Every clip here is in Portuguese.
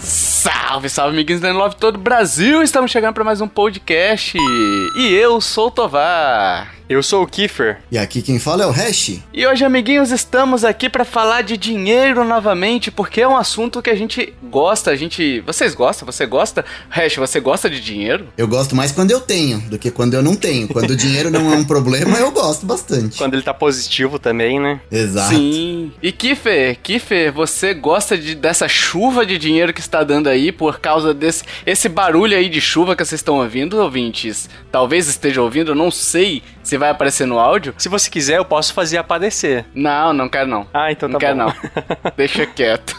Salve, salve, amiguinhos da Love todo o Brasil! Estamos chegando para mais um podcast. E eu sou o Tovar. Eu sou o Kiefer. E aqui quem fala é o Hash. E hoje, amiguinhos, estamos aqui para falar de dinheiro novamente, porque é um assunto que a gente gosta, a gente... Vocês gostam? Você gosta? Hash, você gosta de dinheiro? Eu gosto mais quando eu tenho do que quando eu não tenho. Quando o dinheiro não é um problema, eu gosto bastante. Quando ele tá positivo também, né? Exato. Sim. E Kiefer, Kiefer, você gosta de, dessa chuva de dinheiro que está dando aí por causa desse esse barulho aí de chuva que vocês estão ouvindo, ouvintes? Talvez estejam ouvindo, não sei se vai aparecer no áudio. Se você quiser, eu posso fazer aparecer. Não, não quero não. Ah, então não tá quero bom. não. Deixa quieto.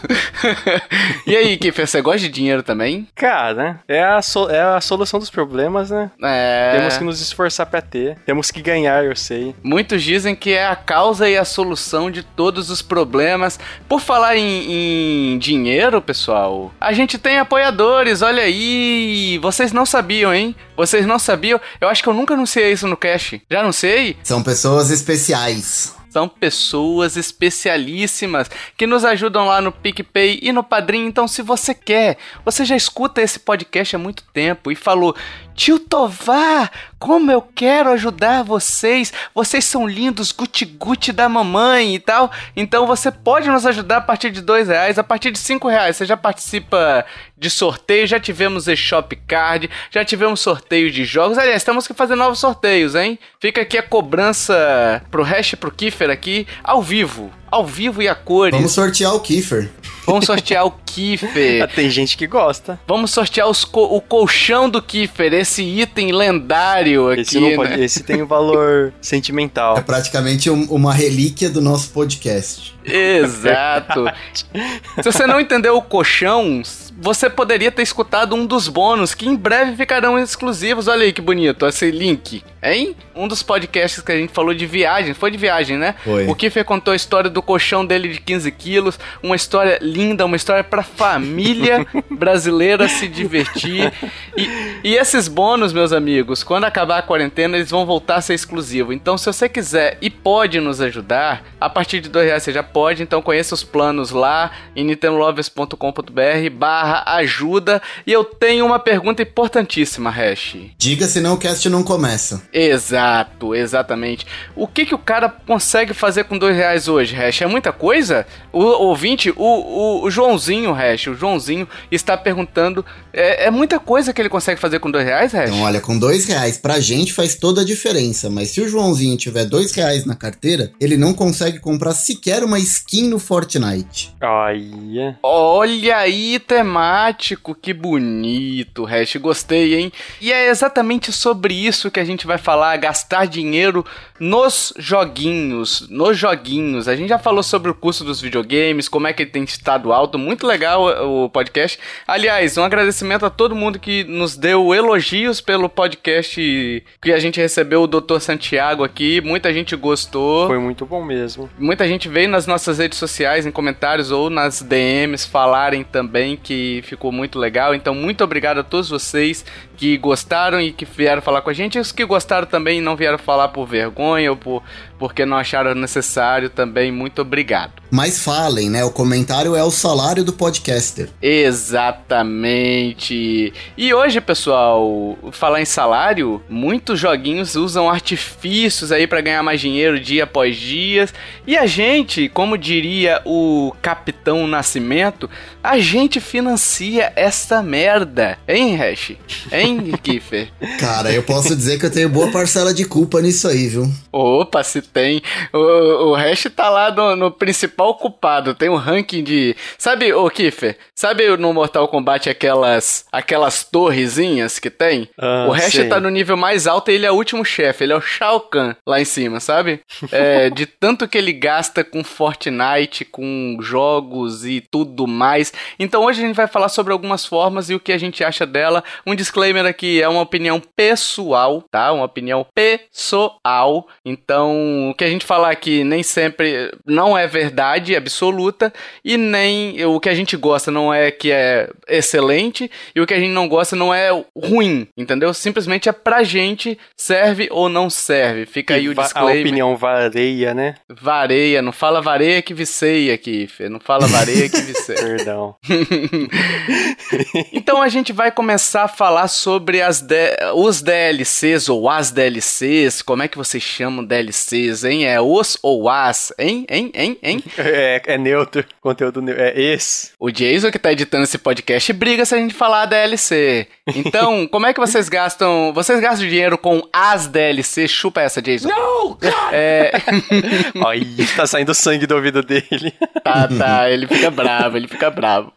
e aí, Kiffer, você gosta de dinheiro também? Cara, é a, so- é a solução dos problemas, né? É. Temos que nos esforçar pra ter. Temos que ganhar, eu sei. Muitos dizem que é a causa e a solução de todos os problemas. Por falar em, em dinheiro, pessoal, a gente tem apoiadores, olha aí. Vocês não sabiam, hein? Vocês não sabiam? Eu acho que eu nunca anunciei isso no Cash. Já anunciei? São pessoas especiais. São pessoas especialíssimas que nos ajudam lá no PicPay e no Padrim. Então, se você quer, você já escuta esse podcast há muito tempo e falou: Tio Tovar, como eu quero ajudar vocês. Vocês são lindos, guti-guti da mamãe e tal. Então, você pode nos ajudar a partir de dois reais, a partir de cinco reais. Você já participa de sorteio, já tivemos e-shop card, já tivemos sorteio de jogos. Aliás, temos que fazer novos sorteios, hein? Fica aqui a cobrança pro Hash e pro Kiffer aqui, ao vivo. Ao vivo e a cores. Vamos sortear o Kiefer. Vamos sortear o Kiffer. Tem gente que gosta. Vamos sortear os co- o colchão do Kiffer, esse item lendário aqui. Esse, não pode- né? esse tem um valor É sentimental. praticamente um- uma relíquia do nosso podcast. Exato. Se você não entendeu o colchão, você poderia ter escutado um dos bônus que em breve ficarão exclusivos. Olha aí que bonito, esse link, hein? Um dos podcasts que a gente falou de viagem, foi de viagem, né? Foi. O Kiffer contou a história do colchão dele de 15 quilos, uma história linda, uma história pra família brasileira se divertir. E, e esses bônus, meus amigos, quando acabar a quarentena, eles vão voltar a ser exclusivos. Então, se você quiser e pode nos ajudar, a partir de dois reais você já pode. Então, conheça os planos lá em nintendolovers.com.br barra ajuda. E eu tenho uma pergunta importantíssima, Hash. Diga senão o cast não começa. Exato, exatamente. O que que o cara consegue fazer com dois reais hoje, Hash? É muita coisa? O ouvinte, o, o, o Joãozinho, Hash, o Joãozinho está perguntando, é, é muita coisa que ele consegue fazer com dois reais, Hash? Então, olha, com dois reais pra gente faz toda a diferença. Mas se o Joãozinho tiver dois reais na carteira, ele não consegue comprar sequer uma skin no Fortnite. Olha. Olha aí, temático, que bonito, Hash, gostei, hein? E é exatamente sobre isso que a gente vai falar, gastar dinheiro nos joguinhos, nos joguinhos. A gente já falou sobre o custo dos videogames, como é que ele tem estado alto, muito legal o podcast. Aliás, um agradecimento a todo mundo que nos deu elogios pelo podcast que a gente recebeu o Dr. Santiago aqui, muita gente gostou. Foi muito bom mesmo. Muita gente veio nas nossas redes sociais, em comentários ou nas DMs falarem também que ficou muito legal. Então, muito obrigado a todos vocês que gostaram e que vieram falar com a gente. E os que gostaram também e não vieram falar por vergonha ou por, porque não acharam necessário também, muito obrigado. Mas falem, né? O comentário é o salário do podcaster. Exatamente. E hoje, pessoal, falar em salário, muitos joguinhos usam artifícios aí pra ganhar mais dinheiro dia após dia. E a gente, como diria o Capitão Nascimento, a gente financia essa merda. Hein, Hash? Hein, Kiffer? Cara, eu posso dizer que eu tenho boa parcela de culpa nisso aí, viu? Opa, se tem. O, o Hash tá lá no, no principal culpado. Tem um ranking de. Sabe, ô Kiffer? Sabe no Mortal Kombat aquelas aquelas torrezinhas que tem? Ah, o Hash sei. tá no nível mais alto e ele é o último chefe. Ele é o Shao Kahn lá em cima, sabe? É, de tanto que ele gasta com Fortnite, com jogos e tudo mais. Então hoje a gente vai falar sobre algumas formas e o que a gente acha dela. Um disclaimer aqui é uma opinião pessoal, tá? Uma opinião pessoal. Então o que a gente falar aqui nem sempre não é verdade absoluta e nem o que a gente gosta não é que é excelente e o que a gente não gosta não é ruim, entendeu? Simplesmente é pra gente, serve ou não serve. Fica aí E o va- a disclaimer. opinião vareia, né? Vareia, não fala vareia que viceia aqui, Fê. Não fala vareia que viceia. Perdão. então a gente vai começar a falar sobre as D- os DLCs ou as DLCs. Como é que vocês chamam DLCs, hein? É os ou as, hein? Hein? Hein? Hein? É, é neutro, conteúdo neutro. É esse. O Jason que tá editando esse podcast briga se a gente falar DLC. Então, como é que vocês gastam? Vocês gastam dinheiro com as DLCs? Chupa essa, Jason. Não! É, Aí tá saindo sangue do ouvido dele. tá, tá, ele fica bravo, ele fica bravo.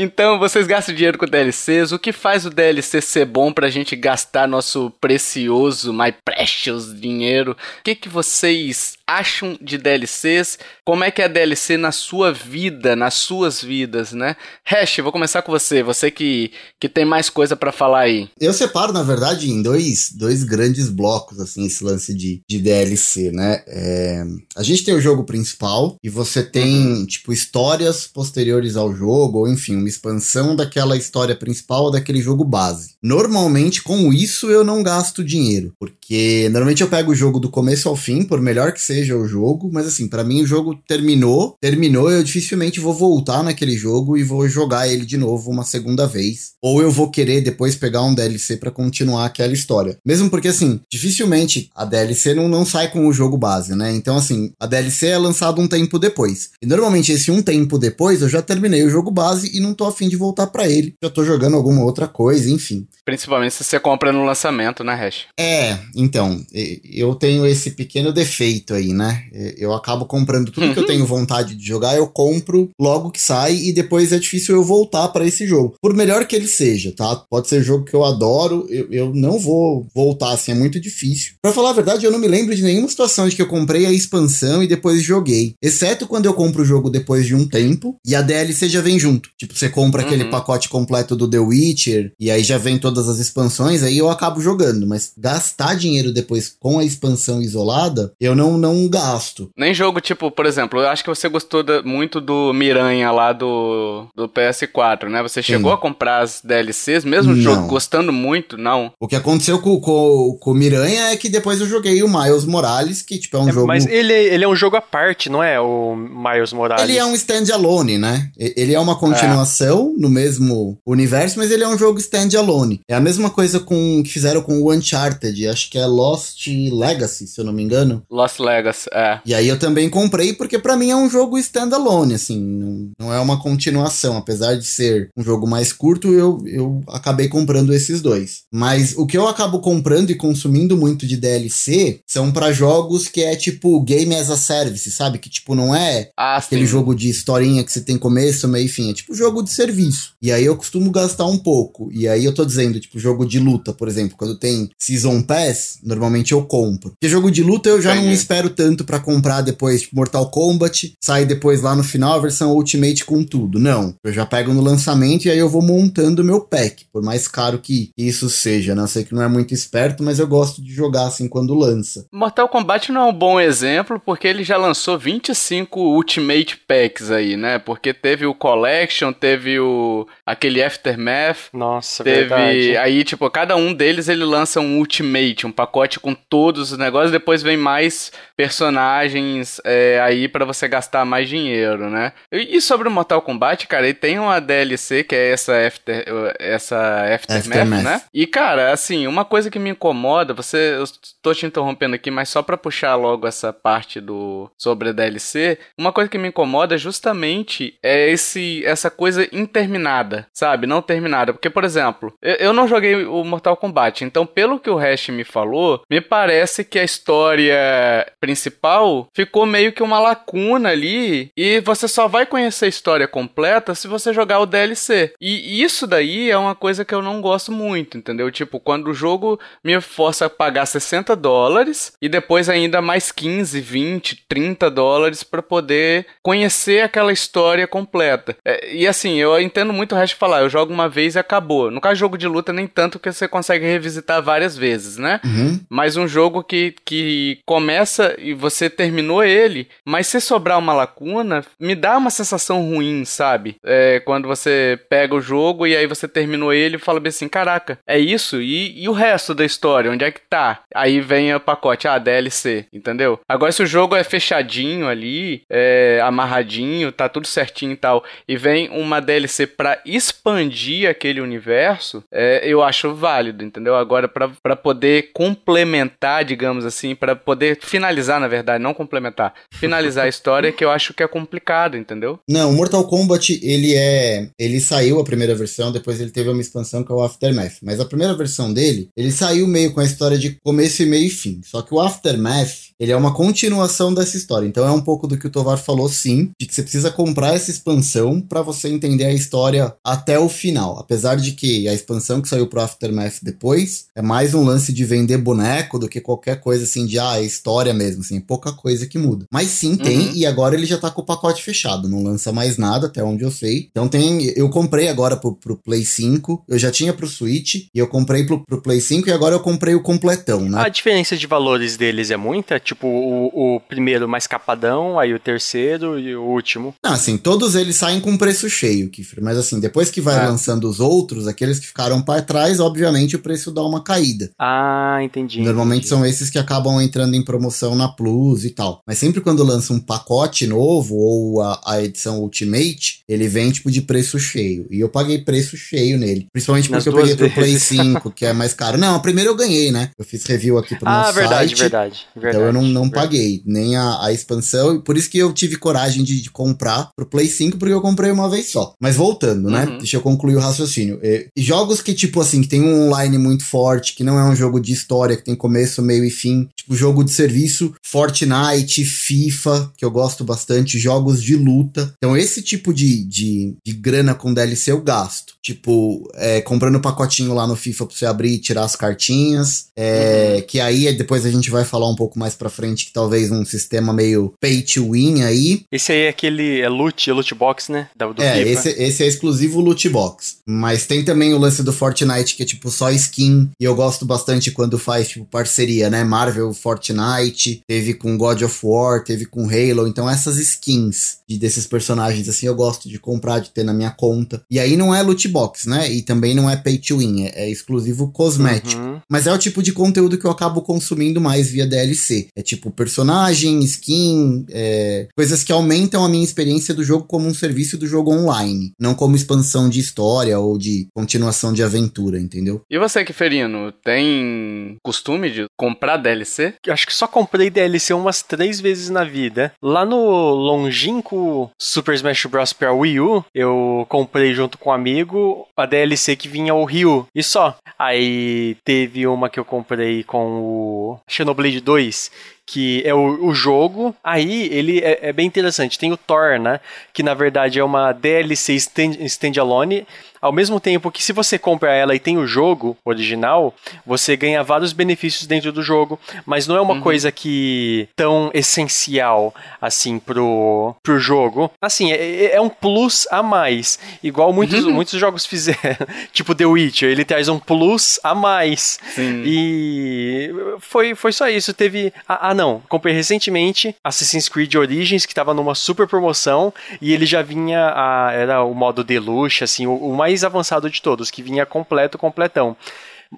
Então, vocês gastam dinheiro com DLCs. O que faz o DLC ser bom pra gente gastar nosso precioso, my precious dinheiro? O que, que vocês acham de DLCs? Como é que é a DLC na sua vida, nas suas vidas, né? Hash, vou começar com você. Você que, que tem mais coisa pra falar aí. Eu separo, na verdade, em dois, dois grandes blocos, assim, esse lance de, de DLC, né? É, a gente tem o jogo principal e você tem, tipo, histórias posteriores ao jogo, ou enfim, uma expansão daquela história principal ou daquele jogo base. Normalmente, com isso, eu não gasto dinheiro, porque normalmente eu pego o jogo do começo ao fim, por melhor que seja o jogo, mas assim, pra mim o jogo terminou, terminou, eu dificilmente vou voltar naquele jogo e vou jogar ele de novo uma segunda vez. Ou eu vou querer depois pegar um DLC pra continuar aquela história. Mesmo porque, assim, dificilmente a DLC não, não sai com o jogo base, né? Então, assim, a DLC é lançada um tempo depois. E normalmente esse um tempo depois eu já terminei o jogo base e não tô afim de voltar pra ele. Já tô jogando alguma outra coisa, enfim. Principalmente se você compra no lançamento, né, Hash? É, então, eu tenho esse pequeno defeito aí, né? Eu acabo comprando tudo que eu tenho vontade de jogar, eu compro logo que sai e depois é difícil eu voltar pra esse jogo. Por melhor que ele seja, tá? Pode ser jogo que eu adoro, eu, eu não vou voltar assim, é muito difícil. Pra falar a verdade, eu não me lembro de nenhuma situação de que eu comprei a expansão e depois joguei. Exceto quando eu compro o jogo depois de um tempo e a DLC já vem junto. Tipo, você compra aquele Uhum. pacote completo do The Witcher e aí já vem todas as expansões, aí eu acabo jogando. Mas gastar dinheiro depois com a expansão isolada, eu não, não gasto. Nem jogo tipo, por exemplo, eu acho que você gostou da- muito do Miranha lá do, do PS4, né? Você chegou Sim. a comprar as DLCs, mesmo o Não. jogo gostando muito? Não. O que aconteceu com, com, com o Miranha é que depois eu joguei o Miles Morales, que tipo é um É, jogo. Mas ele, ele é um jogo à parte, não é? O Miles Morales. Ele é um standalone, né? Ele é uma continuação no mesmo universo, mas ele é um jogo standalone. É a mesma coisa com que fizeram com o Uncharted, acho que é Lost Legacy, se eu não me engano. Lost Legacy, é. E aí eu também comprei porque pra mim é um jogo standalone, assim, não, não é uma continuação. Apesar de ser um jogo mais curto, eu, eu acabei comprando esses dois. Mas o que eu acabo comprando e consumindo muito de DLC são pra jogos que é tipo Game as a Service, sabe? Que tipo não é Ah, aquele sim. jogo de historinha que você tem começo, meio e fim. É tipo jogo de serviço. E aí eu costumo gastar um pouco. E aí eu tô dizendo, tipo, jogo de luta, por exemplo, quando tem Season Pass, normalmente eu compro. Porque jogo de luta eu já não Entendi. espero tanto pra comprar depois, tipo, Mortal Kombat, sai depois lá no final a versão Ultimate com tudo. Não. Eu já pego no lançamento e aí eu vou montando o meu pack, por mais caro que isso seja, né? Eu sei que não é muito esperto, mas eu gosto de jogar assim quando lança. Mortal Kombat não é um bom exemplo porque ele já lançou 25 Ultimate Packs aí, né? Porque teve o Collection, teve o aquele Aftermath, Nossa, teve verdade. aí tipo cada um deles ele lança um Ultimate, um pacote com todos os negócios, depois vem mais personagens é, aí pra você gastar mais dinheiro, né? E sobre o Mortal Kombat, cara, ele tem uma DLC que é essa After, essa Aftermath, Aftermath. né? E cara, assim, uma coisa que me incomoda, você, eu tô te interrompendo aqui, mas só pra puxar logo essa parte do sobre a DLC, uma coisa que me incomoda justamente é esse essa coisa coisa interminada, sabe? Não terminada. Porque, por exemplo, eu, eu não joguei o Mortal Kombat, então, pelo que o Hash me falou, me parece que a história principal ficou meio que uma lacuna ali e você só vai conhecer a história completa se você jogar o DLC. E isso daí é uma coisa que eu não gosto muito, entendeu? Tipo, quando o jogo me força a pagar 60 dólares e depois ainda mais 15, 20, 30 dólares para poder conhecer aquela história completa. É, e assim, eu entendo muito o resto de falar, eu jogo uma vez e acabou. No caso, jogo de luta, nem tanto que você consegue revisitar várias vezes, né? Uhum. Mas um jogo que, que começa e você terminou ele, mas se sobrar uma lacuna, me dá uma sensação ruim, sabe? É, quando você pega o jogo e aí você terminou ele e fala bem assim, caraca, é isso? E, e o resto da história, onde é que tá? Aí vem o pacote, ah, DLC, entendeu? Agora se o jogo é fechadinho ali, é amarradinho, tá tudo certinho e tal, e vem uma DLC para expandir aquele universo, é, eu acho válido, entendeu? Agora para poder complementar, digamos assim, para poder finalizar, na verdade, não complementar, finalizar a história que eu acho que é complicado, entendeu? Não, Mortal Kombat, ele é. Ele saiu a primeira versão, depois ele teve uma expansão que é o Aftermath. Mas a primeira versão dele, ele saiu meio com a história de começo e meio e fim. Só que o Aftermath, ele é uma continuação dessa história. Então é um pouco do que o Tovar falou, sim, de que você precisa comprar essa expansão para você entender a história até o final. Apesar de que a expansão que saiu pro Aftermath depois é mais um lance de vender boneco do que qualquer coisa assim de ah, é história mesmo, assim, pouca coisa que muda. Mas sim, tem, uhum. e agora ele já tá com o pacote fechado, não lança mais nada, até onde eu sei. Então tem, eu comprei agora pro, pro Play 5, eu já tinha pro Switch, e eu comprei pro, pro Play 5 e agora eu comprei o completão, né? A diferença de valores deles é muita? Tipo, o, o primeiro mais capadão, aí o terceiro e o último? Não, assim, todos eles saem com preço cheio, Kiffer, mas assim, depois que vai é. lançando os outros, aqueles que ficaram para trás, obviamente o preço dá uma caída. Ah, entendi. Normalmente entendi. são esses que acabam entrando em promoção na Plus e tal. Mas sempre quando lança um pacote novo ou a, a edição Ultimate, ele vem tipo de preço cheio. E eu paguei preço cheio nele. Principalmente porque eu peguei vezes. pro Play 5, que é mais caro. Não, a primeira eu ganhei, né? Eu fiz review aqui pro ah, nosso verdade, site. Verdade, verdade. Então eu não, não paguei nem a, a expansão. Por isso que eu tive coragem de, de, comprar pro Play 5, porque eu comprei uma vez só. Mas voltando, né? Uhum. Deixa eu concluir o raciocínio. E, e jogos que, tipo assim, que tem um online muito forte, que não é um jogo de história, que tem começo, meio e fim. Tipo, jogo de serviço, Fortnite, FIFA, que eu gosto bastante, jogos de luta. Então, esse tipo de, de, de grana com DLC eu gasto. Tipo, é, comprando pacotinho lá no FIFA pra você abrir e tirar as cartinhas. É, uhum. Que aí depois a gente vai falar um pouco mais pra frente que talvez um sistema meio pay to win aí. Esse aí é aquele é loot, loot box, né? Da, do é, esse, esse é exclusivo loot box. Mas tem também o lance do Fortnite, que é tipo só skin. E eu gosto bastante quando faz, tipo, parceria, né? Marvel, Fortnite, teve com God of War, teve com Halo. Então essas skins de, desses personagens, assim, eu gosto de comprar, de ter na minha conta. E aí não é loot box, né? E também não é pay to win, é, é exclusivo cosmético. Uhum. Mas é o tipo de conteúdo que eu acabo consumindo mais via DLC. É tipo personagem, skin, é, coisas que aumentam a minha experiência do jogo como um serviço do jogo online, não como expansão de história ou de continuação de aventura, entendeu? E você, Kiferino, tem costume de comprar DLC? Acho que só comprei DLC umas três vezes na vida. Lá no longínquo Super Smash Bros. pra Wii U, eu comprei junto com um amigo a DLC que vinha o Ryu, e só. Aí teve uma que eu comprei com o Xenoblade 2, que é o, o jogo. Aí ele é, é, bem interessante. Tem o Thor, né? Que na verdade é uma DLC stand, standalone ao mesmo tempo que se você compra ela e tem o jogo original, você ganha vários benefícios dentro do jogo, mas não é uma uhum. coisa que tão essencial assim pro, pro jogo. Assim, é, é, é um plus a mais, igual muitos, uhum. muitos jogos fizeram, tipo The Witcher, ele traz um plus a mais. Sim. E foi, foi só isso, teve ah, ah não, comprei recentemente Assassin's Creed Origins que tava numa super promoção e ele já vinha a, era o modo deluxe assim, o, o mais mais avançado de todos, que vinha completo, completão.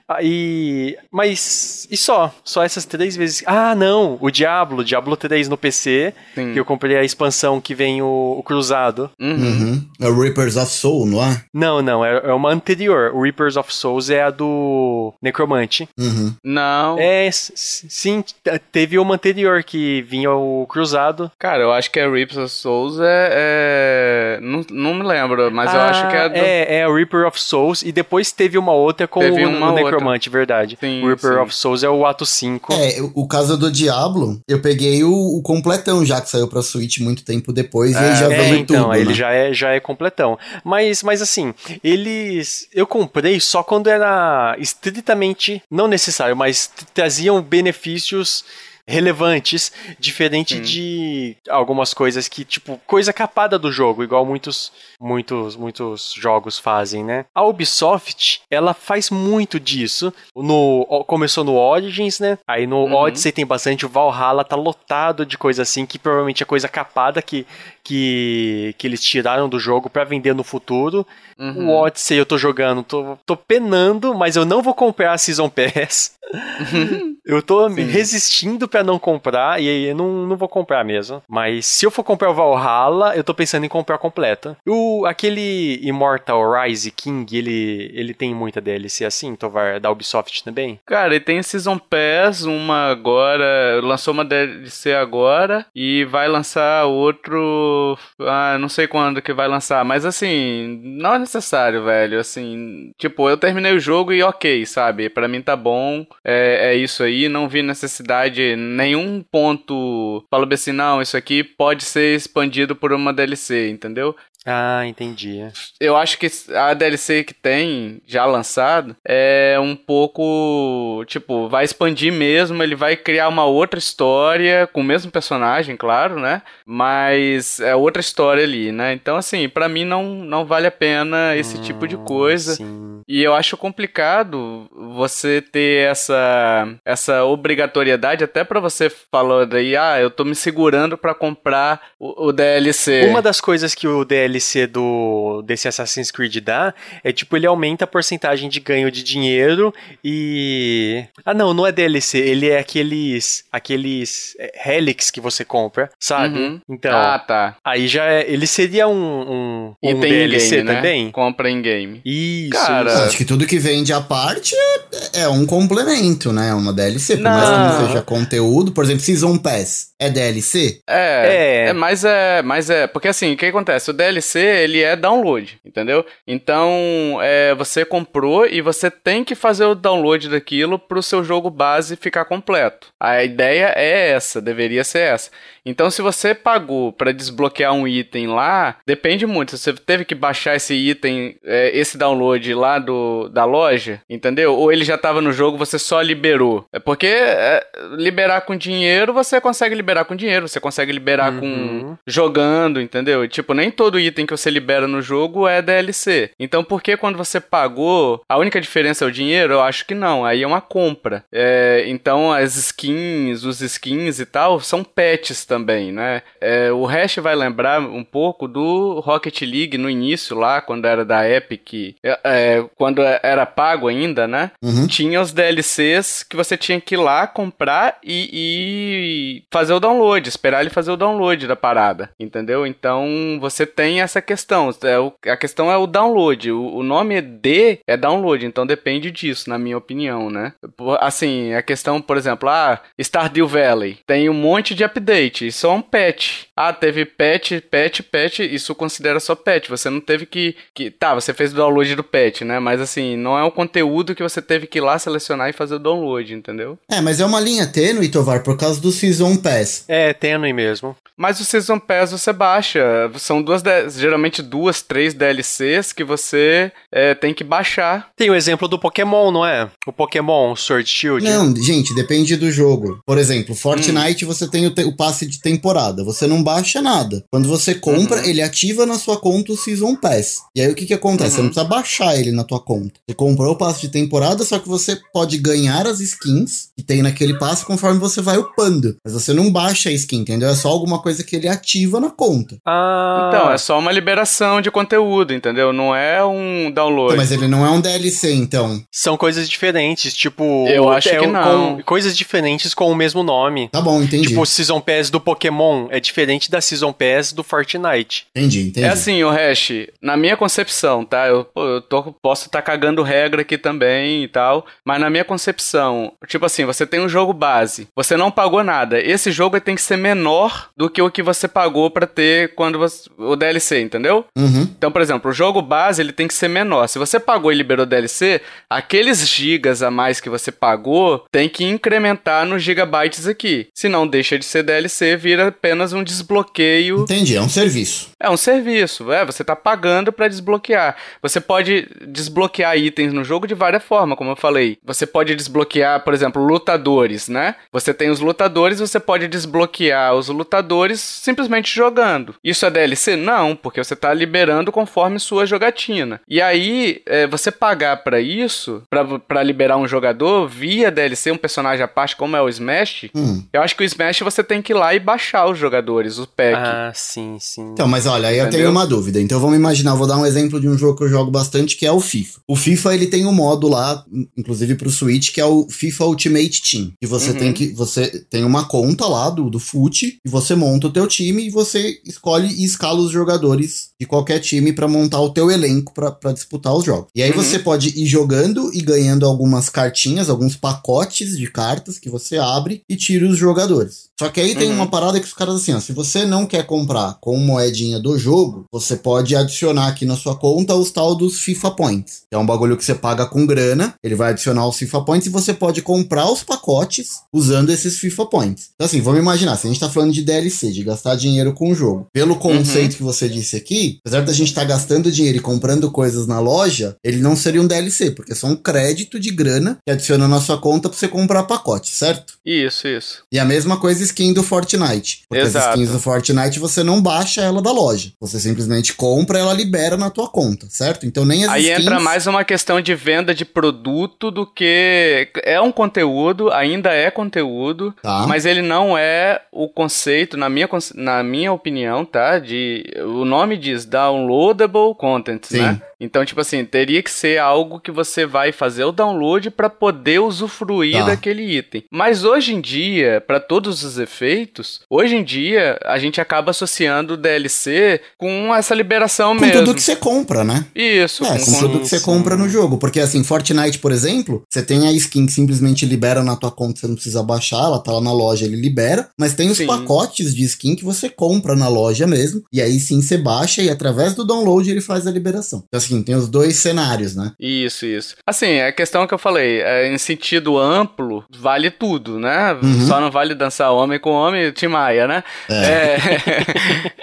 Ah, E, mas, e só? Só essas três vezes. Ah, não, o Diablo, Diablo 3 no PC, Sim. que eu comprei a expansão que vem o, o Cruzado. Uhum. Uhum. É o Reapers of Soul, não é? Não, não, é, é uma anterior. O Reapers of Souls é a do Necromante. Uhum. Não. É, sim, teve uma anterior que vinha o Cruzado. Cara, eu acho que é Rips of Souls é. é- Não, não me lembro, mas eu acho que é do. É, é o Reaper of Souls e depois teve uma outra com Teve o, uma o outra. Necromante, verdade. Sim, o Reaper sim. of Souls é o ato 5. É, o, caso do Diablo, eu peguei o, o completão já que saiu pra Switch muito tempo depois e aí já É, veio então, tudo, ele né? já é, já é completão. Mas, mas assim, eles. Eu comprei só quando era estritamente não necessário, mas traziam benefícios relevantes, diferente Sim. de algumas coisas que, tipo, coisa capada do jogo, igual muitos, muitos, muitos jogos fazem, né? A Ubisoft, ela faz muito disso. No, começou no Origins, né? Aí no Uhum. Odyssey tem bastante, o Valhalla tá lotado de coisa assim, que provavelmente é coisa capada que, que, que eles tiraram do jogo pra vender no futuro. Uhum. O Odyssey eu tô jogando, tô, tô penando, mas eu não vou comprar a Season Pass. eu tô Sim. resistindo pra não comprar, e aí eu não, não vou comprar mesmo. Mas se eu for comprar o Valhalla, eu tô pensando em comprar completa. O, aquele Immortal Rise King, ele, ele tem muita DLC assim, Tovar, da Ubisoft também? Cara, e tem Season Pass, uma agora. Lançou uma DLC agora e vai lançar outro. Ah, não sei quando que vai lançar, mas assim, não é necessário, velho. Assim, tipo, eu terminei o jogo e ok, sabe? Pra mim tá bom, é, é isso aí. Não vi necessidade, nenhum ponto. Falo assim, não, isso aqui pode ser expandido por uma DLC, entendeu? Ah, entendi. eu acho que a DLC que tem já lançado é um pouco, tipo, vai expandir mesmo, ele vai criar uma outra história com o mesmo personagem, claro, né? Mas é outra história ali, né? Então assim, pra mim não não vale a pena esse tipo de Hum, coisa. Sim. E eu acho complicado você ter essa essa obrigatoriedade até pra você falou daí, ah, eu tô me segurando pra comprar o, o DLC. Uma das coisas que o DLC do desse Assassin's Creed dá é tipo ele aumenta a porcentagem de ganho de dinheiro e ah não, não é DLC, ele é aqueles aqueles é, relics que você compra, sabe? Uhum. Então, Ah, tá. aí já é, ele seria um um, um Item DLC in-game, né? também? Compra em game. Isso. Cara, isso. Acho que tudo que vende à parte é, é um complemento, né? Uma DLC. Por mais que Não. não seja conteúdo, por exemplo, Season Pass é DLC? É, É. é, mas é, mas é, porque assim, o que acontece? O DLC, ele é download, entendeu? Então, é, você comprou e você tem que fazer o download daquilo pro seu jogo base ficar completo. A ideia é essa, deveria ser essa. Então, se você pagou pra desbloquear um item lá, depende muito. Se você teve que baixar esse item, é, esse download lá do, da loja, entendeu? Ou ele já tava no jogo, você só liberou. É porque é, liberar com dinheiro, você consegue liberar com dinheiro, você consegue liberar com Uhum. jogando, entendeu? Tipo, nem todo item que você libera no jogo é DLC. Então, por que quando você pagou, a única diferença é o dinheiro? Eu acho que não. Aí é uma compra. É, então, as skins, os skins e tal, são patches também, né? É, o Hash vai lembrar um pouco do Rocket League no início lá, quando era da Epic, é, é, quando era pago ainda, né? Uhum. tinha os DLCs que você tinha que ir lá comprar e, e fazer o download, esperar ele fazer o download da parada, entendeu? Então você tem essa questão. É o- a questão é o download. O, o nome D é download, então depende disso, na minha opinião, né? Assim, a questão, por exemplo, ah, Stardew Valley tem um monte de update, isso é um patch. Ah, teve patch, patch, patch, isso considera só patch. Você não teve que, que. Tá, você fez o download do patch, né? Mas assim, não é um conteúdo que você teve que ir lá selecionar e fazer o download, entendeu? É, mas é uma linha tênue, Tovar, por causa do Season Pass. É, tênue mesmo. Mas o Season Pass você baixa. São duas, geralmente duas, três DLCs que você é, tem que baixar. Tem o exemplo do Pokémon, não é? O Pokémon Sword Shield. Não, gente, depende do jogo. Por exemplo, Fortnite você tem o, te- o passe de temporada. Você não baixa nada. Quando você compra, Uhum. ele ativa na sua conta o Season Pass. E aí o que que acontece? Você Uhum. não precisa baixar ele na tua conta. Você comprou o passe de temporada, só que você pode ganhar as skins que tem naquele passe conforme você vai upando. Mas você não baixa a skin, entendeu? É só alguma coisa coisa que ele ativa na conta. Ah, Então, é só uma liberação de conteúdo, entendeu? Não é um download. Mas ele não é um DLC, então. são coisas diferentes, tipo... Eu acho é, que com- não. coisas diferentes com o mesmo nome. Tá bom, entendi. Tipo, o Season Pass do Pokémon é diferente da Season Pass do Fortnite. entendi, entendi. É assim, o Hash, na minha concepção, tá? Eu, eu tô- posso estar cagando regra aqui também e tal, mas na minha concepção, tipo assim, você tem um jogo base, você não pagou nada. Esse jogo tem que ser menor do que o que você pagou pra ter quando você, o DLC, entendeu? Uhum. Então, por exemplo, o jogo base ele tem que ser menor. Se você pagou e liberou DLC, aqueles gigas a mais que você pagou tem que incrementar nos gigabytes aqui. Se não deixa de ser DLC, vira apenas um desbloqueio Entendi, é um serviço. é um serviço, é, você tá pagando pra desbloquear. Você pode desbloquear itens no jogo de várias formas, como eu falei. Você pode desbloquear, por exemplo, lutadores, né? Você tem os lutadores, você pode desbloquear os lutadores simplesmente jogando. Isso é DLC? Não, porque você tá liberando conforme sua jogatina. E aí, é, você pagar pra isso, pra, pra liberar um jogador via DLC, um personagem à parte, como é o Smash, Hum. eu acho que o Smash você tem que ir lá e baixar os jogadores, o pack. Ah, sim, sim. Então, mas olha, aí eu tenho uma dúvida. Então vamos imaginar, vou dar um exemplo de um jogo que eu jogo bastante, que é o FIFA. O FIFA, ele tem um modo lá, inclusive pro Switch, que é o FIFA Ultimate Team. E você Uhum. tem que. Você tem uma conta lá do, do FUT, e você monta o teu time e você escolhe e escala os jogadores de qualquer time pra montar o teu elenco pra disputar os jogos. E aí Uhum. você pode ir jogando e ganhando algumas cartinhas, alguns pacotes de cartas que você abre e tira os jogadores. Só que aí tem Uhum. uma parada que os caras assim, ó, se você não quer comprar com moedinha do jogo, você pode adicionar aqui na sua conta os tal dos FIFA Points. Que é um bagulho que você paga com grana, ele vai adicionar os FIFA Points e você pode comprar os pacotes usando esses FIFA Points. Então assim, vamos imaginar, se a gente tá falando de DLC, de gastar dinheiro com o jogo. Pelo conceito que você disse aqui, apesar da gente estar gastando dinheiro e comprando coisas na loja, ele não seria um DLC, porque é só um crédito de grana que adiciona na sua conta pra você comprar pacote, certo? Isso, isso. E a mesma coisa skin do Fortnite. Porque as Exato. skins do Fortnite você não baixa ela da loja. Você simplesmente compra ela libera na tua conta, certo? Então nem as Aí skins... entra mais uma questão de venda de produto do que. É um conteúdo, ainda é conteúdo, Tá. mas ele não é o conceito, na minha, na minha opinião, tá? De. O nome diz downloadable content, Sim. né? Então, tipo assim, teria que ser algo que você vai fazer o download para poder usufruir Tá. daquele item. Mas hoje em dia, para todos os efeitos, hoje em dia a gente acaba associando o DLC com essa liberação Com mesmo. tudo que você compra, né? Isso, É, com- com com- tudo que você compra no jogo. Porque assim, Fortnite, por exemplo, você tem a skin que simplesmente libera na tua conta, você não precisa baixar, ela tá lá na loja, ele libera. Mas tem os Sim. pacotes de skin que você compra na loja mesmo. E aí sim você baixa e através do download ele faz a liberação. Então assim, tem os dois cenários, né? Isso, isso. Assim, a questão que eu falei, é, em sentido amplo, vale tudo, né? Uhum. Só não vale dançar homem com homem, Tim Maia, né? É.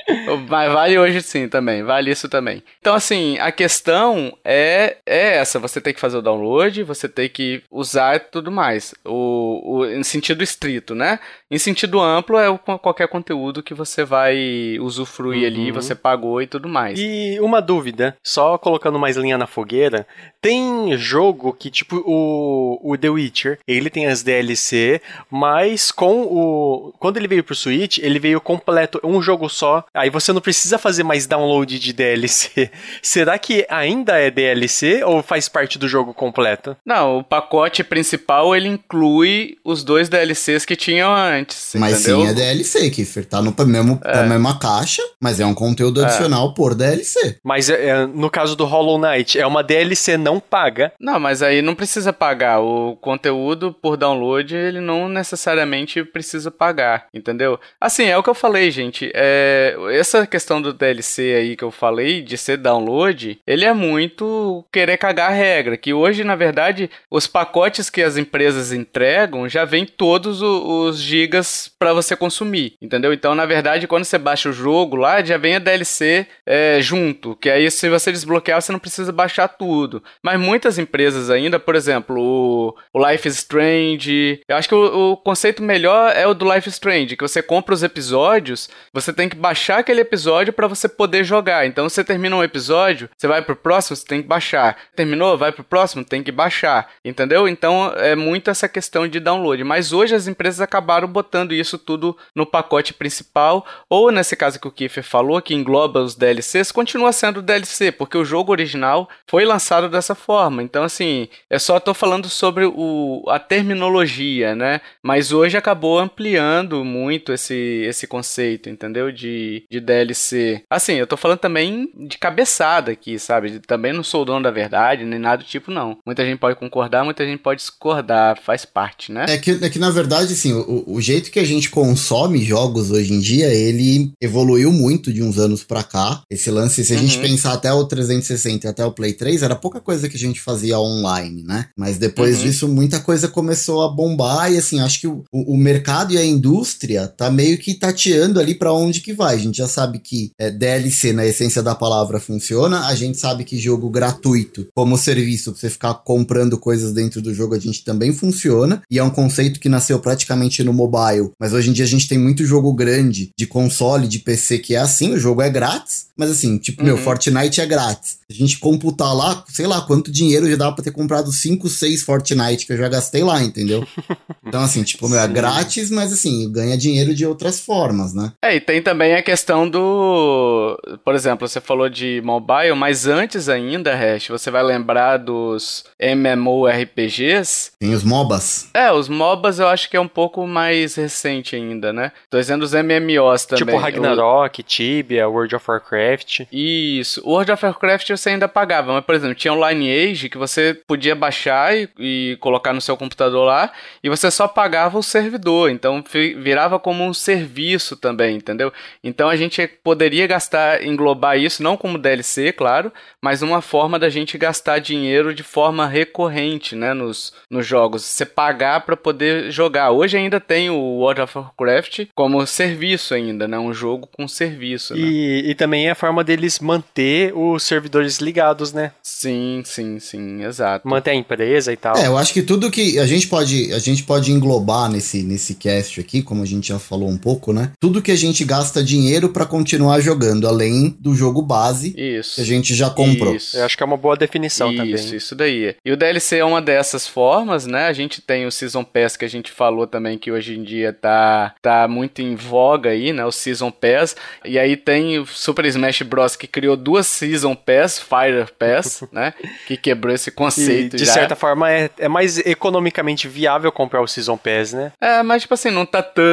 É. Mas vale hoje sim também, vale isso também. Então, assim, a questão é, é essa: você tem que fazer o download, você tem que usar tudo mais. O, o, em sentido estrito, né? Em sentido amplo, é o, qualquer conteúdo que você vai usufruir ali, Uhum. você pagou e tudo mais. E uma dúvida, só colocando mais linha na fogueira, tem jogo que, tipo, o, o The Witcher, ele tem as DLC, mas com o... Quando ele veio pro Switch, ele veio completo, um jogo só, aí você não precisa fazer mais download de DLC. Será que ainda é DLC ou faz parte do jogo completo? Não, o pacote principal ele inclui os dois DLCs que tinham antes, Mas entendeu? sim é DLC, Kiffer. Tá no mesmo, na mesma caixa, mas é um conteúdo adicional por DLC. Mas é, é, no caso do Hollow Knight, é uma DLC não paga. Não, mas aí não precisa pagar. O conteúdo por download, ele não necessariamente precisa pagar, entendeu? Assim, é o que eu falei, gente. É, essa questão do DLC aí que eu falei, de ser download, ele é muito querer cagar a regra. Que hoje, na verdade, os pacotes que as empresas entregam já vem todos os gigas para você consumir, entendeu? Então, na verdade, quando você baixa o jogo lá, já vem a DLC é, junto. Que aí, se você desbloquear, você não precisa baixar tudo. Mas muitas empresas ainda, por exemplo, o, o Life is Strange. Eu acho que o, o conceito melhor é o do Life is Strange, que você compra os episódios, você tem que baixar aquele aquele episódio para você poder jogar. Então você termina um episódio, você vai pro próximo, você tem que baixar. Terminou, vai pro próximo, tem que baixar. Entendeu? Então é muito essa questão de download. Mas hoje as empresas acabaram botando isso tudo no pacote principal, ou nesse caso que o Kiefer falou, que engloba os DLCs, continua sendo DLC, porque o jogo original foi lançado dessa forma. Então, assim, é só tô falando sobre o, a terminologia, né? Mas hoje acabou ampliando muito esse, esse conceito, entendeu? De, de DLC. Assim, eu tô falando também de cabeçada aqui, sabe? Também não sou o dono da verdade, nem nada do tipo, não. Muita gente pode concordar, muita gente pode discordar, faz parte, né? É que, é que na verdade, assim, o, o jeito que a gente consome jogos hoje em dia, ele evoluiu muito de uns anos pra cá. Esse lance, se a uhum. gente pensar até o 360 e até o Play 3, era pouca coisa que a gente fazia online, né? Mas depois uhum. disso, muita coisa começou a bombar e, assim, acho que o, o mercado e a indústria tá meio que tateando ali para onde que vai. A gente já sabe que é, DLC, na essência da palavra, funciona. A gente sabe que jogo gratuito, como serviço, pra você ficar comprando coisas dentro do jogo, a gente também funciona. E é um conceito que nasceu praticamente no mobile. Mas hoje em dia a gente tem muito jogo grande de console, de PC que é assim, o jogo é grátis. Mas assim, tipo, uhum. meu, Fortnite é grátis. A gente computar lá, sei lá, quanto dinheiro já dá pra ter comprado 5, 6 Fortnite que eu já gastei lá, entendeu? então, assim, tipo, meu, é grátis, mas assim, ganha dinheiro de outras formas, né? É, e tem também a questão do. Por exemplo, você falou de mobile, mas antes ainda, Hash, você vai lembrar dos MMORPGs. Tem os MOBAs. É, os MOBAs eu acho que é um pouco mais recente ainda, né? Tô dizendo os MMOs também. Tipo Ragnarok, o... Tibia, World of Warcraft. Isso. World of Warcraft você ainda pagava, mas por exemplo, tinha o Lineage que você podia baixar e, e colocar no seu computador lá e você só pagava o servidor, então virava como um serviço também, entendeu? Então a gente poderia gastar, englobar isso não como DLC, claro, mas uma forma da gente gastar dinheiro de forma recorrente, né, nos, nos jogos. Você pagar para poder jogar. Hoje ainda tem o World of Warcraft como serviço ainda, né, um jogo com serviço. Né? E, e também é a forma deles manter os servidores ligados, né? Sim, sim, sim, exato. Manter a empresa e tal. É, eu acho que tudo que a gente pode, a gente pode englobar nesse, nesse cast aqui, como a gente já falou um pouco, né? Tudo que a gente gasta dinheiro para continuar jogando, além do jogo base isso. que a gente já comprou. Isso. Eu acho que é uma boa definição isso, também. Isso, isso daí. E o DLC é uma dessas formas, né? A gente tem o Season Pass que a gente falou também que hoje em dia tá, tá muito em voga aí, né? O Season Pass. E aí tem o Super Smash Bros. que criou duas Season Pass, Fire Pass, né? Que quebrou esse conceito e, de já. certa forma é, é mais economicamente viável comprar o Season Pass, né? É, mas tipo assim, não tá tão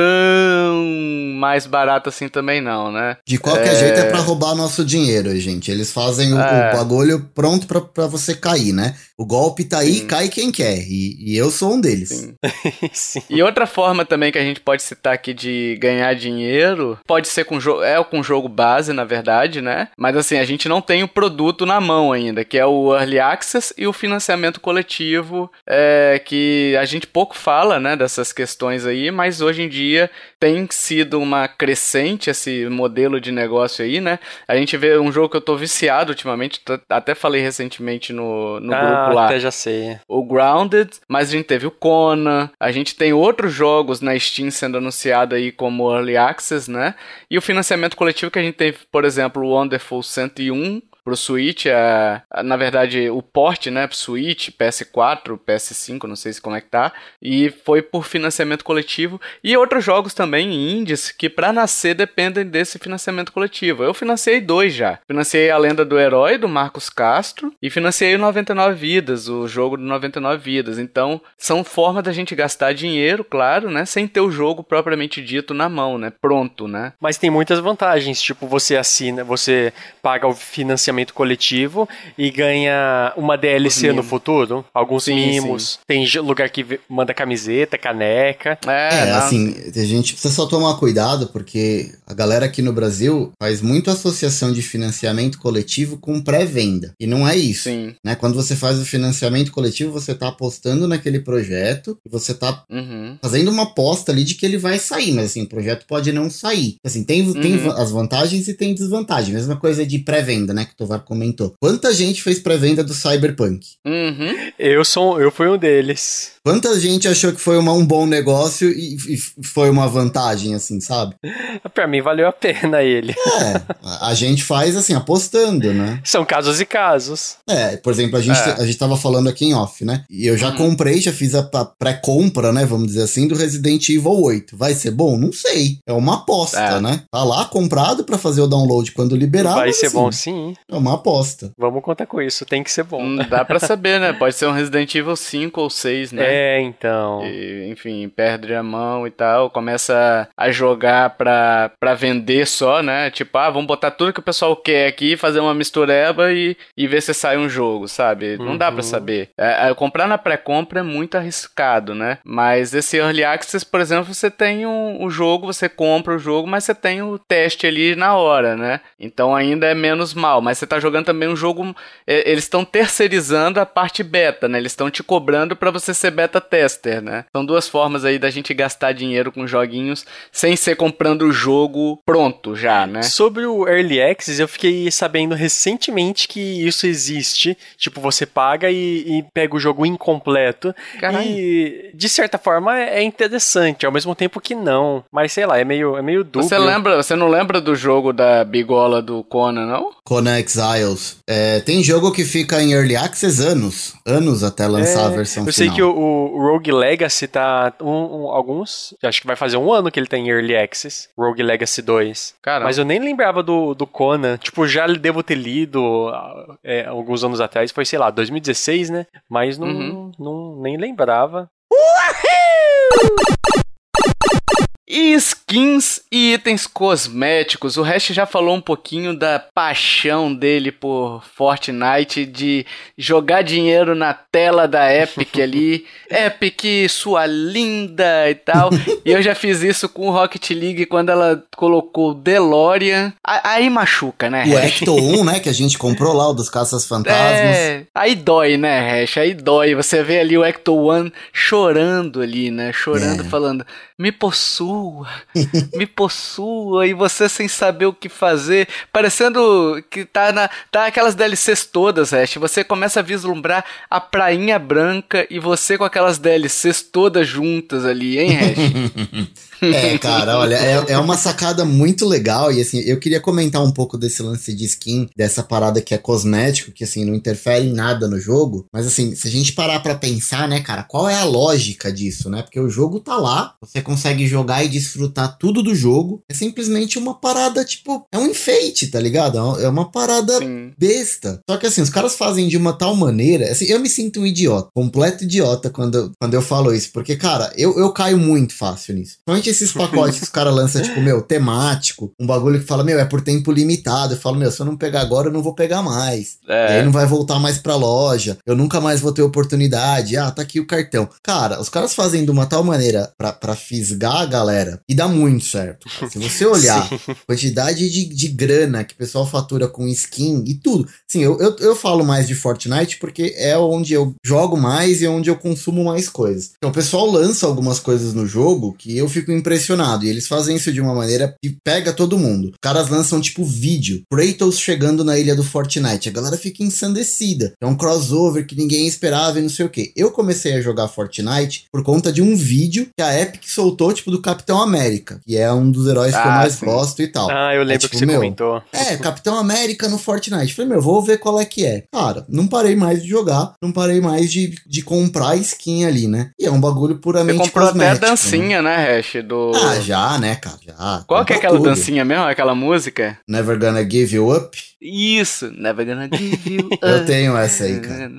mais barato assim também não, né? De qualquer é... jeito é pra roubar nosso dinheiro, gente. Eles fazem o, é... o bagulho pronto pra, pra você cair, né? O golpe tá aí, Sim. cai quem quer. E, e, eu sou um deles. Sim. Sim. E outra forma também que a gente pode citar aqui de ganhar dinheiro, pode ser com jogo, é com jogo base, na verdade, né? Mas assim, a gente não tem o produto na mão ainda, que é o Early Access e o financiamento coletivo, é, que a gente pouco fala, né, dessas questões aí, mas hoje em dia tem sido uma crescente esse modelo de negócio aí, né? A gente vê um jogo que eu tô viciado ultimamente, até falei recentemente no, no ah, grupo lá. Até já sei. O Grounded, mas a gente teve o Conan, a gente tem outros jogos na Steam sendo anunciado aí como Early Access, né? E o financiamento coletivo que a gente teve, por exemplo, o Wonderful 101, pro Switch, é, na verdade, o port, né, pro Switch, PS4, PS5, não sei se como é que tá, e foi por financiamento coletivo, e outros jogos também, indies, que para nascer dependem desse financiamento coletivo. Eu financiei dois já. Financiei A Lenda do Herói, do Marcos Castro, e financiei o 99 Vidas, o jogo do 99 Vidas. Então, são formas da gente gastar dinheiro, claro, né, sem ter o jogo propriamente dito na mão, né, pronto, né. Mas tem muitas vantagens, tipo, você assina, você paga o financiamento financiamento coletivo e ganha uma DLC no futuro. Alguns sim, mimos. Sim. Tem lugar que manda camiseta, caneca. É, é assim, a gente precisa só tomar cuidado porque a galera aqui no Brasil faz muito associação de financiamento coletivo com pré-venda. E não é isso. Sim. Né? Quando você faz o financiamento coletivo, você está apostando naquele projeto e você está uhum. fazendo uma aposta ali de que ele vai sair. Mas assim, o projeto pode não sair. Assim, tem, uhum. tem as vantagens e tem desvantagens. Mesma coisa de pré-venda, né? Que Tovar comentou. Quanta gente fez pré-venda do Cyberpunk? Uhum. Eu sou, eu fui um deles. Quanta gente achou que foi uma, um bom negócio e, e foi uma vantagem, assim, sabe? Pra mim valeu a pena ele. É, a, gente faz assim, apostando, né? São casos e casos. É, por exemplo, a gente, É. a gente tava falando aqui em off, né? E eu já Uhum. comprei, já fiz a, a pré-compra, né? Vamos dizer assim, do Resident Evil 8. Vai ser bom? Não sei. É uma aposta, É. né? Tá lá comprado pra fazer o download quando liberar. Vai mas, ser assim, bom sim. É uma aposta. Vamos contar com isso, tem que ser bom. Não dá pra saber, né? Pode ser um Resident Evil 5 ou 6, né? É, então. E, enfim, perde a mão e tal, começa a jogar pra, pra vender só, né? Tipo, ah, vamos botar tudo que o pessoal quer aqui, fazer uma mistureba e, e ver se sai um jogo, sabe? Não dá pra Uhum. saber. É, é, comprar na pré-compra é muito arriscado, né? Mas esse Early Access, por exemplo, você tem um, o jogo, você compra o jogo, mas você tem o teste ali na hora, né? Então ainda é menos mal. Mas você tá jogando também um jogo. é, eles estão terceirizando a parte beta, né? Eles estão te cobrando pra você ser beta tester, né? São duas formas aí da gente gastar dinheiro com joguinhos sem ser comprando o jogo pronto já, né? Sobre o Early Access, eu fiquei sabendo recentemente que isso existe. Tipo, você paga e, e pega o jogo incompleto. Caralho. E, de certa forma, é interessante, ao mesmo tempo que não. Mas, sei lá, é meio, é meio dúbio. Você lembra, você não lembra do jogo da bigola do Conan, não? Conan Exiles. É, tem jogo que fica em Early Access anos. Anos até lançar a É, versão Eu final. sei que o, o Rogue Legacy tá. Um, um- alguns. Acho que vai fazer um ano que ele tá em Early Access. Rogue Legacy 2. Caramba. Mas eu nem lembrava do, do Conan. Tipo, já devo ter lido é, alguns anos atrás. Foi, sei lá, 2016, né? Mas não, Uhum. não nem lembrava. E skins e itens cosméticos. O Hash já falou um pouquinho da paixão dele por Fortnite, de jogar dinheiro na tela da Epic ali. Epic, sua linda e tal. e eu já fiz isso com o Rocket League quando ela colocou o DeLorean. Aí machuca, né, O? Ecto 1, né? Que a gente comprou lá, o dos Caças Fantasmas. É, aí dói, né, Hash? Aí dói. Você vê ali o Ecto One chorando ali, né? Chorando, É. falando: me possua, me possua. E você sem saber o que fazer, parecendo que tá na. Tá aquelas DLCs todas, Hash. Você começa a vislumbrar a prainha branca e você com aquelas DLCs todas juntas ali, hein, Hash? É, cara, olha, é, é uma sacada muito legal e assim, eu queria comentar um pouco desse lance de skin, dessa parada que é cosmético, que assim, não interfere em nada no jogo, mas assim, se a gente parar pra pensar, né, cara, qual é a lógica disso, né? Porque o jogo tá lá, você consegue jogar e desfrutar tudo do jogo, é simplesmente uma parada, tipo, é um enfeite, tá ligado? É uma- É uma parada Sim. besta. Só que assim, os caras fazem de uma tal maneira. Assim, eu me sinto um idiota, completo idiota quando, eu- quando eu falo isso. Porque, cara, eu, eu caio muito fácil nisso. Principalmente esses pacotes que os caras lançam, tipo, meu, temático. Um bagulho que fala, meu, é por tempo limitado. Eu falo, meu, se eu não pegar agora, eu não vou pegar mais. E aí É. não vai voltar mais pra loja. Eu nunca mais vou ter oportunidade. Ah, tá aqui o cartão. Cara, os caras fazem de uma tal maneira pra, pra fisgar a galera e dá muito certo. cara. Se você olhar a quantidade de, de grana que o pessoal fatura com skin e tudo. Sim, eu, eu, eu falo mais de Fortnite porque é onde eu jogo mais e onde eu consumo mais coisas. Então o pessoal lança algumas coisas no jogo que eu fico impressionado. E eles fazem isso de uma maneira que pega todo mundo. Os caras lançam tipo vídeo. Kratos chegando na ilha do Fortnite. A galera fica ensandecida. É um crossover que ninguém esperava e não sei o que. Eu comecei a jogar Fortnite por conta de um vídeo que a Epic soltou, tipo, do Capitão América. Que é um dos heróis que eu Ah, mais sim. gosto e tal. Ah, eu lembro tipo, que você meu, comentou. É, Capitão América no Fortnite. Falei, meu, vou ver qual é que é. Cara, não parei mais de jogar, não parei mais de, de comprar skin ali, né? E é um bagulho Você puramente comprou até a cosmético, né? dancinha, né, Hash? Do. Ah, já, né, cara? Já. Qual que é aquela tudo. dancinha mesmo? Aquela música? Never Gonna Give You Up? Isso, never gonna give you up. Eu tenho essa aí, cara.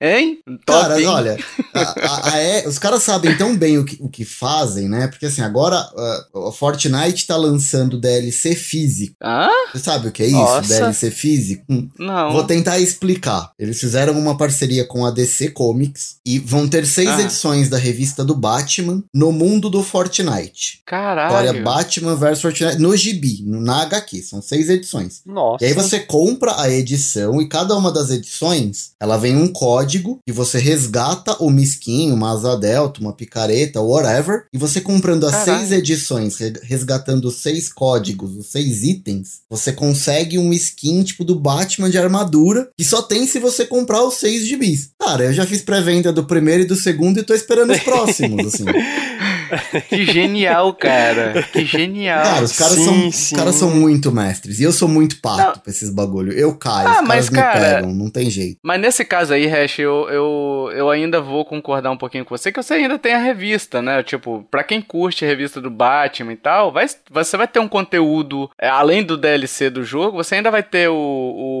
Hein? Top, Cara, hein? olha, a- a- a E- os caras sabem tão bem o que, o que fazem, né? Porque assim, agora ah, o Fortnite tá lançando DLC físico. Hã? Você sabe o que é isso? Nossa. DLC físico? Hum, Não. Vou tentar explicar. Eles fizeram uma parceria com a DC Comics e vão ter seis Ah. edições da revista do Batman no mundo do Fortnite. Caralho. Olha, Batman vs Fortnite no gibi, no- na HQ. São seis edições. Nossa. E aí você compra a edição e cada uma das edições, ela vem um código que você resgata uma skin, uma asa delta, uma picareta, whatever, e você comprando as Caralho. seis edições, re- resgatando os seis códigos, os seis itens, você consegue um skin tipo do Batman de armadura, que só tem se você comprar os seis gibis. Cara, eu já fiz pré-venda do primeiro e do segundo e tô esperando os próximos, assim. Que genial, cara. Que genial. Cara, os caras, sim, são, os sim. caras são muito mestres. E eu sou muito pato pra esses bagulho. Eu caio, Ah, os mas, caras me cara- pegam, não tem jeito. Mas nesse caso aí, Hash, eu, eu, eu ainda vou concordar um pouquinho com você, que você ainda tem a revista, né? Tipo, pra quem curte a revista do Batman e tal, vai, você vai ter um conteúdo, é, além do DLC do jogo, você ainda vai ter o,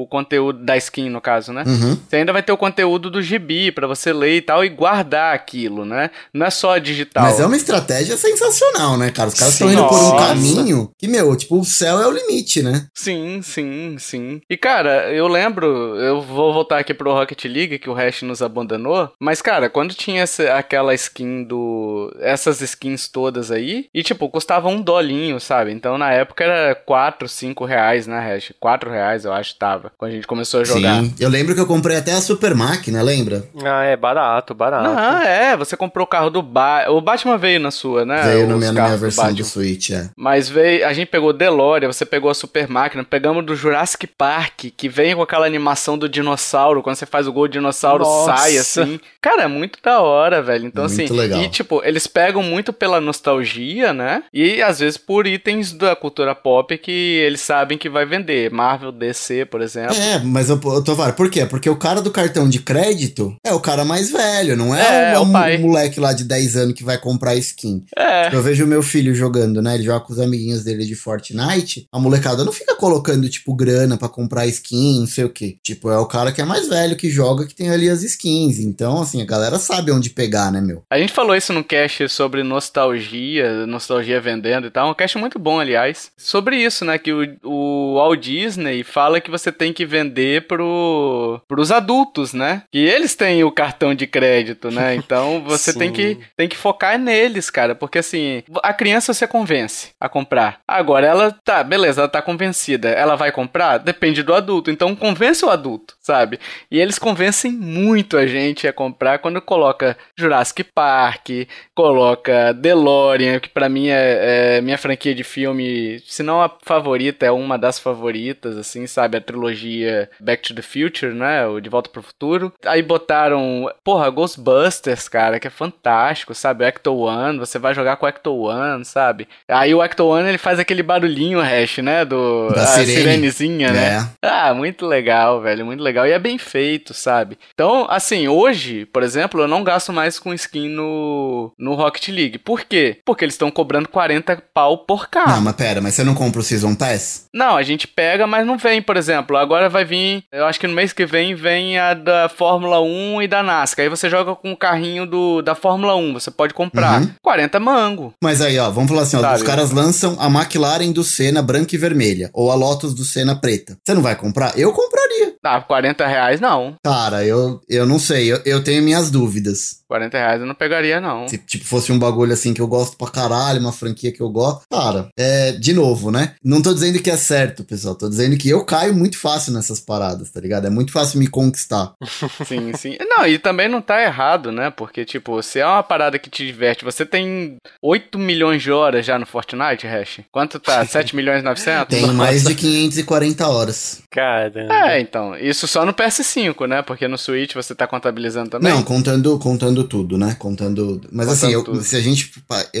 o conteúdo da skin, no caso, né? Uhum. Você ainda vai ter o conteúdo do gibi pra você ler e tal e guardar aquilo, né? Não é só digital. Mas é uma estratégia sensacional, né, cara? Os caras estão indo por um caminho que, meu, tipo, o céu é o limite, né? Sim, sim, sim. E cara, eu lembro, eu vou voltar aqui pro Rocket League, que o Hash nos abandonou. Mas, cara, quando tinha essa, aquela skin do. Essas skins todas aí, e tipo, custava um dolinho, sabe? Então na época era 4, 5 reais, né, Hash? 4 reais, eu acho, tava. Quando a gente começou a jogar. Sim. Eu lembro que eu comprei até a Super máquina, lembra? Ah, é barato, barato. Não, é, você comprou o carro do Batman. O Batman veio na sua, né? Veio na minha, na minha do versão do Batman. Switch, é. Mas veio, a gente pegou DeLorean, você pegou a Super Máquina, pegamos do Jurassic Park, que vem com aquela animação do dinossauro, quando você faz o gol, o dinossauro Nossa. sai assim. Cara, é muito da hora, velho. Então, Muito assim, legal. e tipo, eles pegam muito pela nostalgia, né? E às vezes por itens da cultura pop que eles sabem que vai vender. Marvel, DC, por exemplo. É, mas eu, eu tô falando, por quê? Porque o cara do cartão de crédito é o cara mais velho, não É, é, é o, o pai. moleque lá de 10 anos que vai comprar skin. É. Eu vejo meu filho jogando, né? Ele joga com os amiguinhos dele de Fortnite. A molecada não fica colocando, tipo, grana pra comprar skin, não sei o quê. Tipo, é o cara que é mais velho que joga que tem ali as skins. Então, assim, a galera sabe onde pegar, né, meu? A gente falou isso no cast sobre nostalgia, nostalgia vendendo e tal. Um cast muito bom, aliás. Sobre isso, né? Que o, o Walt Disney fala que você tem que vender pro, pros adultos, né? Que eles têm o cartão de crédito, né? Então você tem que, tem que focar neles, cara. Porque assim, a criança você convence a comprar. Agora ela tá, beleza, ela tá convencida. Ela vai comprar? Depende do adulto. Então convence o adulto, sabe? E eles convencem muito a gente a comprar quando coloca Jurassic Park, coloca DeLorean, que pra mim é, é minha franquia de filme, se não a favorita, é uma das favoritas, assim, sabe? A trilogia Back to the Future, né? O De Volta pro Futuro. Aí botaram, porra, Ghostbusters, cara, que é fantástico, sabe? Ecto One, você vai jogar com o Ecto One, sabe? Aí o Ecto One, ele faz aquele barulhinho, Hash, né? Do, Da a sirene. sirenezinha, né? É. Ah, muito legal, velho, muito legal. E é bem feito, sabe? Então, assim, hoje, por exemplo, eu não gasto mais com skin no, no Rocket League. Por quê? Porque eles estão cobrando 40 pau por Não, carro. mas pera, mas você não compra o Season Pass? Não, a gente pega, mas não vem, por exemplo. Agora vai vir, eu acho que no mês que vem vem a da Fórmula 1 e da NASCAR. Aí você joga com o carrinho do, da Fórmula 1, você pode comprar. Uhum. 40 mango. Mas aí, ó, vamos falar assim, ó, Sabe? os caras lançam a McLaren do Senna branca e vermelha, ou a Lotus do Senna preta. Você não vai comprar? Eu compraria. Ah, 40 reais não. Cara, eu, eu não sei, eu, eu tenho minhas dúvidas. 40 reais eu não pegaria, não. Se, tipo, fosse um bagulho assim que eu gosto pra caralho, uma franquia que eu gosto. Cara, é, de novo, né? Não tô dizendo que é certo, pessoal. Tô dizendo que eu caio muito fácil nessas paradas, tá ligado? É muito fácil me conquistar. Sim, sim. Não, e também não tá errado, né? Porque, tipo, se é uma parada que te diverte, você tem 8 milhões de horas já no Fortnite, Hash? Quanto tá? 7 milhões e 900? Tenho mais de 540 horas. Caramba. É, então. Isso só no PS5, né? Porque no Switch você tá contabilizando também. Não, contando, contando tudo, né? Contando. Mas Contando assim, eu- se a gente.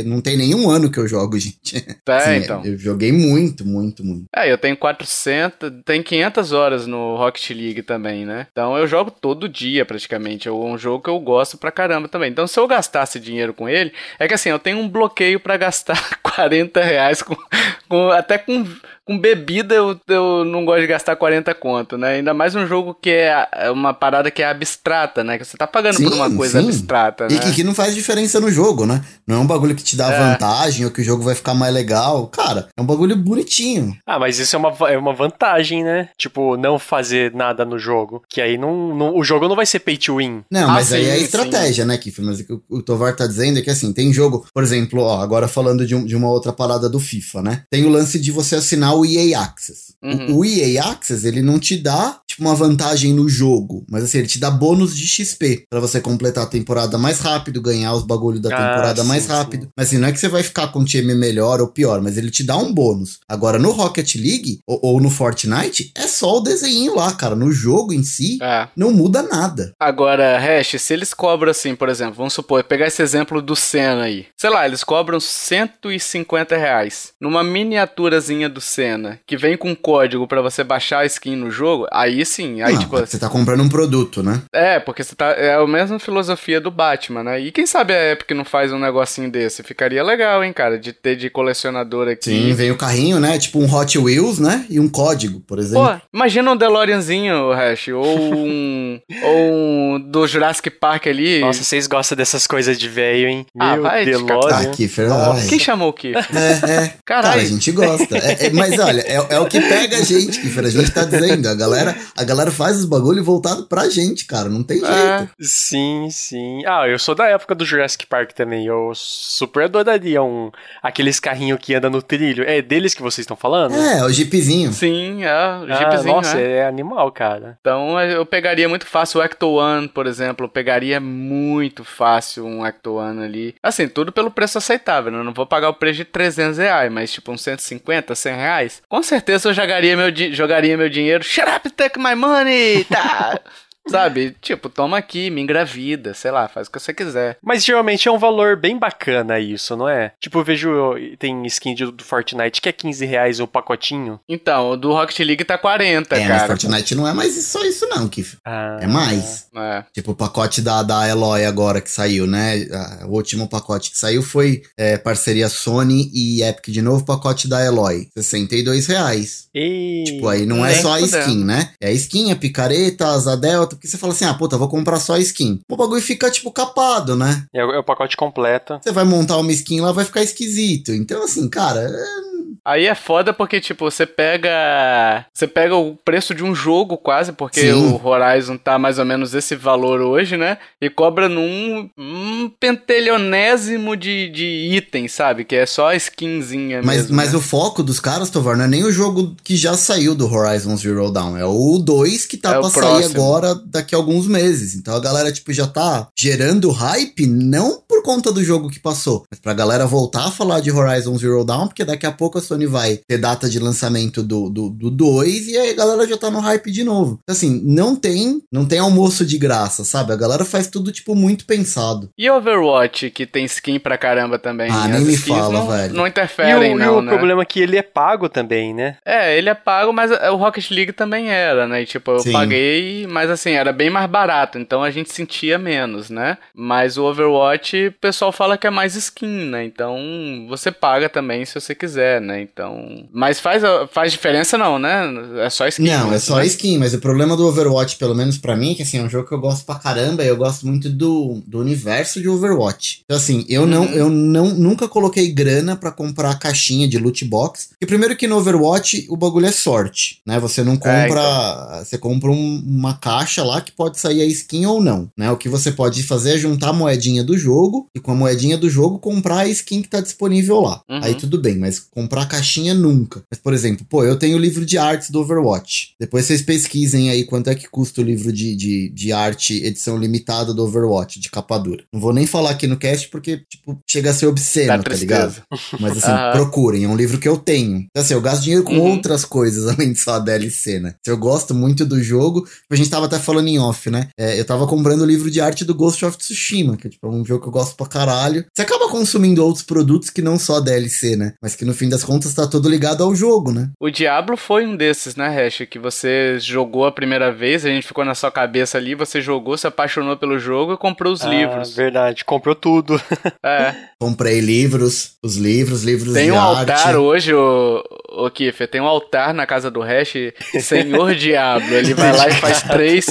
Não tem nenhum ano que eu jogo, gente. É, Assim, então. Eu joguei muito, muito, muito. É, eu tenho 400, tem 500 horas no Rocket League também, né? Então eu jogo todo dia praticamente. É um jogo que eu gosto pra caramba também. Então se eu gastasse dinheiro com ele, é que assim, eu tenho um bloqueio pra gastar 40 reais com, com- até com, com bebida eu, eu não gosto de gastar 40 conto, né? Ainda mais um jogo que é é uma parada que é abstrata, né? Que você tá pagando por Sim, uma coisa sim. abstrata, né? E que, que não faz diferença no jogo, né? Não é um bagulho que te dá É. vantagem ou que o jogo vai ficar mais legal. Cara, é um bagulho bonitinho. Ah, mas isso é uma, é uma vantagem, né? Tipo, não fazer nada no jogo. Que aí não, não- o jogo não vai ser pay to win. Não, Ah, mas aí sim, é sim. estratégia, né, Kiff? Mas o que o- o Tovar tá dizendo é que assim, tem jogo, por exemplo, ó, agora falando de, um- de uma outra parada do FIFA, né? Tem o lance de você assinar o EA Access. O- Uhum. O, EA Access, ele não te dá, tipo, uma vantagem no jogo, mas assim, ele te dá bônus de XP pra você completar a temporada mais rápido, ganhar os bagulhos da Ah, temporada sim, mais sim. rápido. Mas assim, não é que você vai ficar com um time melhor ou pior, mas ele te dá um bônus. Agora, no Rocket League ou, ou no Fortnite, é só o desenho lá, cara. No jogo em si, É. não muda nada. Agora, Hash, se eles cobram assim, por exemplo, vamos supor, pegar esse exemplo do Senna aí. Sei lá, eles cobram 150 reais numa miniaturazinha do Senna, que vem com código pra você baixar a skin no jogo, aí sim, aí não, tipo. você tá comprando um produto, né? É, porque você tá. É a mesma filosofia do Batman, né? E quem sabe a Epic não faz um negocinho desse? Ficaria legal, hein, cara, de ter de colecionador aqui. Sim, vem o carrinho, né? Tipo um Hot Wheels, né? E um código, por exemplo. Pô, imagina um DeLoreanzinho, Hash, ou um. ou um do Jurassic Park ali. Nossa, vocês gostam dessas coisas de velho, hein? Ah, Meu vai te ah, DeLorean. Kiffer, Nossa. Quem chamou o Keith? É, é. Cara, Caralho. a gente gosta. É- é- mas olha, é, é o que pega a gente, Kiffer. A gente tá dizendo. A galera, a galera faz os bagulho voltado pra gente, cara. Não tem jeito. É. Sim, sim. Ah, eu sou da época do Jurassic Park também. Eu super adoraria um aqueles carrinhos que anda no trilho. É deles que vocês estão falando? É, o jeepzinho. Sim, é, o Ah, Jeepzinho, nossa, né? é animal, cara. Então eu pegaria muito fácil o Ecto One, por exemplo. Eu pegaria muito fácil um Ecto One ali. Assim, tudo pelo preço aceitável, né? Eu não vou pagar o preço de 300 reais, mas tipo uns 150, 100 reais. Com certeza eu jogaria meu, jogaria meu dinheiro. Shut up, take my money! Tá? Sabe? Tipo, toma aqui, me engravida, sei lá, faz o que você quiser. Mas geralmente é um valor bem bacana isso, não é? Tipo, eu vejo, tem skin de- do Fortnite que é 15 reais o pacotinho. Então, o do Rocket League tá 40, É, mas cara. Fortnite não é mais só isso, não, Kiffer. Ah, É mais. É. Tipo, o pacote da, da Eloy agora que saiu, né? O último pacote que saiu foi é, parceria Sony e Epic de novo, pacote da Eloy. 62 reais. E... Tipo, aí não é só a skin, né? É a skin, a picareta, asa delta, porque você fala assim, ah, puta, vou comprar só a skin. O bagulho fica, tipo, capado, né? É o, é pacote completo. Você vai montar uma skin lá, vai ficar esquisito. Então, assim, cara, é- Aí é foda porque, tipo, você pega. Você pega o preço de um jogo quase, porque Sim. o Horizon tá mais ou menos esse valor hoje, né? E cobra num um pentelionésimo de, de itens, sabe? Que é só a skinzinha Mas, mesmo. mas né? o foco dos caras, Tovar, não é nem o jogo que já saiu do Horizon Zero Dawn. É o 2 que tá É pra sair agora daqui a alguns meses. Então a galera, tipo, já tá gerando hype, não por conta do jogo que passou, mas pra galera voltar a falar de Horizon Zero Dawn, porque daqui a pouco a Sony vai ter data de lançamento do 2 do, do dois, e aí a galera já tá no hype de novo. Então, assim, não tem, não tem almoço de graça, sabe? A galera faz tudo, tipo, muito pensado. E Overwatch, que tem skin pra caramba também. Ah, As nem me fala, não, velho. Não E interferem, o, e não, o né? problema é que ele é pago também, né? É, ele é pago, mas o Rocket League também era, né? E, tipo, eu Sim. paguei, mas assim, era bem mais barato, então a gente sentia menos, né? Mas o Overwatch, o pessoal fala que é mais skin, né? Então você paga também se você quiser, né? Então. Mas faz, faz diferença, não, né? É só skin. Não, é só né? skin, mas o problema do Overwatch, pelo menos pra mim, é que assim, é um jogo que eu gosto pra caramba e eu gosto muito do, do universo de Overwatch. Então, assim, eu não, Uhum. eu não nunca coloquei grana pra comprar caixinha de loot box. E primeiro que no Overwatch o bagulho é sorte, né? Você não compra. então. Você compra um- uma caixa lá que pode sair a skin ou não, né? O que você pode fazer é juntar a moedinha do jogo e com a moedinha do jogo comprar a skin que tá disponível lá. Uhum. Aí tudo bem, mas comprar caixinha nunca. Mas, por exemplo, pô, eu tenho o livro de artes do Overwatch. Depois vocês pesquisem aí quanto é que custa o livro de, de, de arte edição limitada do Overwatch, de capa dura. Não vou nem falar aqui no cast porque, tipo, chega a ser obsceno, tá ligado? Mas assim, Aham. procurem, é um livro que eu tenho. Então, assim, eu gasto dinheiro com Uhum. outras coisas além de só a DLC, né? Se eu gosto muito do jogo, a gente tava até falando em off, né? É, eu tava comprando o livro de arte do Ghost of Tsushima, que é tipo, um jogo que eu gosto pra caralho. Você acaba consumindo outros produtos que não só a DLC, né? Mas que no fim das contas tá todo ligado ao jogo, né? O Diablo foi um desses, né, Hash? Que você jogou a primeira vez, a gente ficou na sua cabeça ali, você jogou, se apaixonou pelo jogo e comprou os Ah, livros. Verdade, comprou tudo. É. Comprei livros, os livros, livros Tem de um arte. altar hoje, o, o Kiffer, tem um altar na casa do Hash, Senhor Diablo. Ele vai lá e faz três,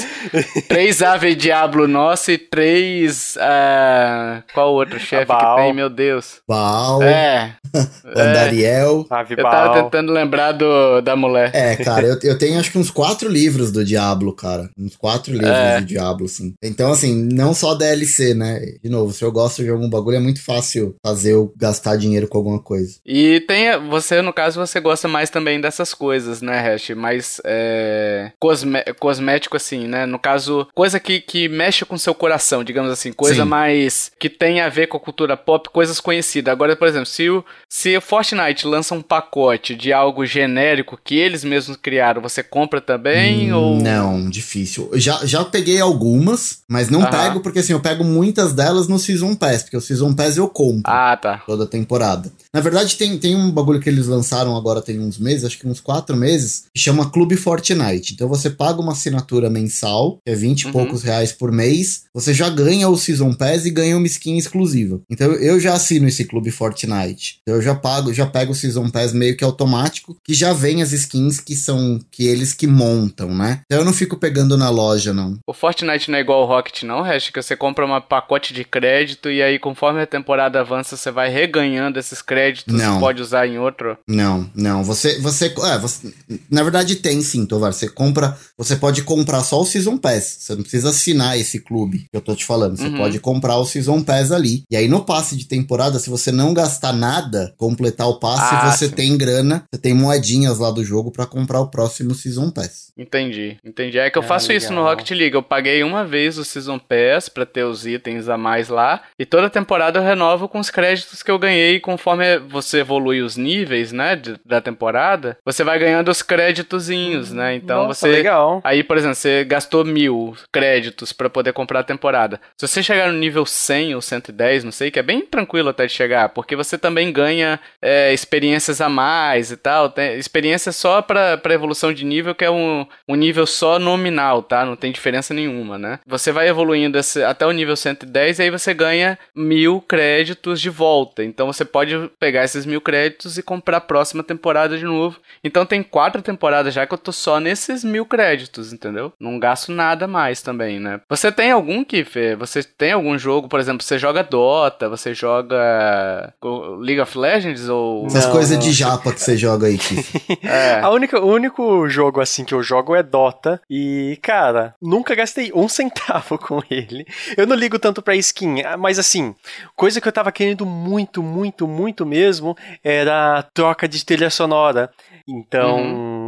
três Ave Diablo nossa e três. ah, qual outro chefe que tem, meu Deus? Baal, É, Andariel. Ave eu tava tentando lembrar do, da mulher. É, cara, eu, eu tenho acho que uns quatro livros do Diablo, cara. Uns quatro livros É. do Diablo, sim. Então, assim, não só DLC, né? De novo, se eu gosto de algum bagulho, é muito fácil fazer eu gastar dinheiro com alguma coisa. E tem, você, no caso, você gosta mais também dessas coisas, né, Hash? Mais é, cosme cosmético, assim, né? No caso, coisa que, que mexe com seu coração, digamos assim. Coisa Sim. mais que tem a ver com a cultura pop, coisas conhecidas. Agora, por exemplo, se o, se o Fortnite lança um pacote de algo genérico que eles mesmos criaram, você compra também? Hum, ou... Não, difícil. Já, já peguei algumas, mas não pego porque assim, eu pego muitas delas no Season Pass, porque o Season Pass eu compro. Ah, tá. Toda temporada. Na verdade, tem, tem um bagulho que eles lançaram agora tem uns meses, acho que uns quatro meses, que chama Clube Fortnite. Então você paga uma assinatura mensal, que é 20 uhum. e poucos reais por mês, você já ganha o Season Pass e ganha uma skin exclusiva. Então eu já assino esse Clube Fortnite. Então eu já pago, já pego o Season Pass meio que automático, que já vem as skins que são que eles que montam, né? Então eu não fico pegando na loja, não. O Fortnite não é igual ao Rocket, não, Hash? Que você compra um pacote de crédito e aí, conforme a temporada avança, você vai reganhando esses créditos não. e pode usar em outro? Não, não. Você, você, é, você. Na verdade, tem sim, Tovar. Você compra. Você pode comprar só o Season Pass. Você não precisa assinar esse clube que eu tô te falando. Você uhum. pode comprar o Season Pass ali. E aí, no passe de temporada, se você não gastar nada, completar o passe, ah, você sim. tem grana, você tem moedinhas lá do jogo para comprar o próximo Season Pass. Entendi, entendi. É que eu ah, faço legal. isso no Rocket League. Eu paguei uma vez o Season Pass pra ter os itens a mais lá. E toda temporada eu renovo com os créditos que eu ganhei conforme você evolui os níveis, né, de, da temporada. Você vai ganhando os créditozinhos, né? Então Nossa, você. legal. Aí, por exemplo, você gastou mil créditos para poder comprar a temporada. Se você chegar no nível 100 ou 110, não sei, que é bem tranquilo até de chegar, porque você também ganha é, experiências a mais e tal. Tem experiência só pra, pra evolução de nível, que é um, um nível só nominal, tá? Não tem diferença nenhuma, né? Você vai evoluindo esse, até o nível 110 e aí você ganha mil créditos de volta. Então você pode pegar esses mil créditos e comprar a próxima temporada de novo. Então tem quatro temporadas já que eu tô só nesses mil créditos, entendeu? Não gasto nada mais também, né? Você tem algum, Kiffer? Você tem algum jogo, por exemplo, você joga Dota, você joga League of Legends ou... Essas coisas de japa que você joga aí, Kiffer. é. A única, o único jogo assim que eu jogo é Dota e, cara, nunca gastei um centavo com ele. Eu não ligo tanto pra skin, mas assim, coisa que eu tava querendo muito, muito, muito mesmo era a troca de trilha sonora. Então, uhum.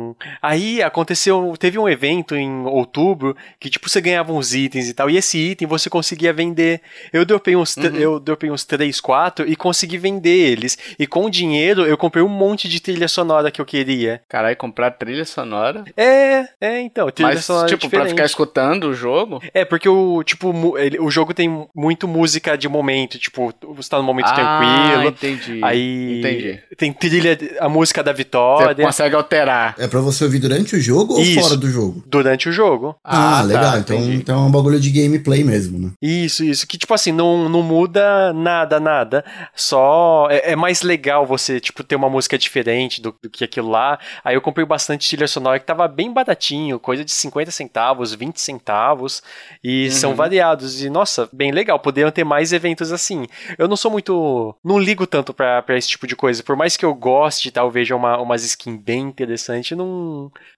Aí aconteceu, teve um evento em outubro que tipo você ganhava uns itens e tal, e esse item você conseguia vender. Eu dropei uns, uhum. eu dropei uns 3, 4 e consegui vender eles. E com o dinheiro eu comprei um monte de trilha sonora que eu queria. Caralho, comprar trilha sonora? É, é então, trilha Mas, sonora tipo, diferente. pra ficar escutando o jogo? É, porque o tipo, ele, o jogo tem muito música de momento, tipo, você tá num momento ah, tranquilo. entendi. Aí entendi. tem trilha, a música da vitória. Você consegue alterar. É pra você ouvir durante o jogo Isso, ou fora do jogo? Durante o jogo. Ah, ah legal. Tá, então, então é um bagulho de gameplay mesmo, né? Isso, isso. Que, tipo assim, não, não muda nada, nada. Só é, é mais legal você, tipo, ter uma música diferente do, do, que aquilo lá. Aí eu comprei bastante trilha sonora que tava bem baratinho, coisa de 50 centavos, 20 centavos. E uhum. são variados. E, nossa, bem legal. Poderiam ter mais eventos assim. Eu não sou muito. Não ligo tanto pra, pra esse tipo de coisa. Por mais que eu goste e tal, veja uma, umas skins bem interessante, não,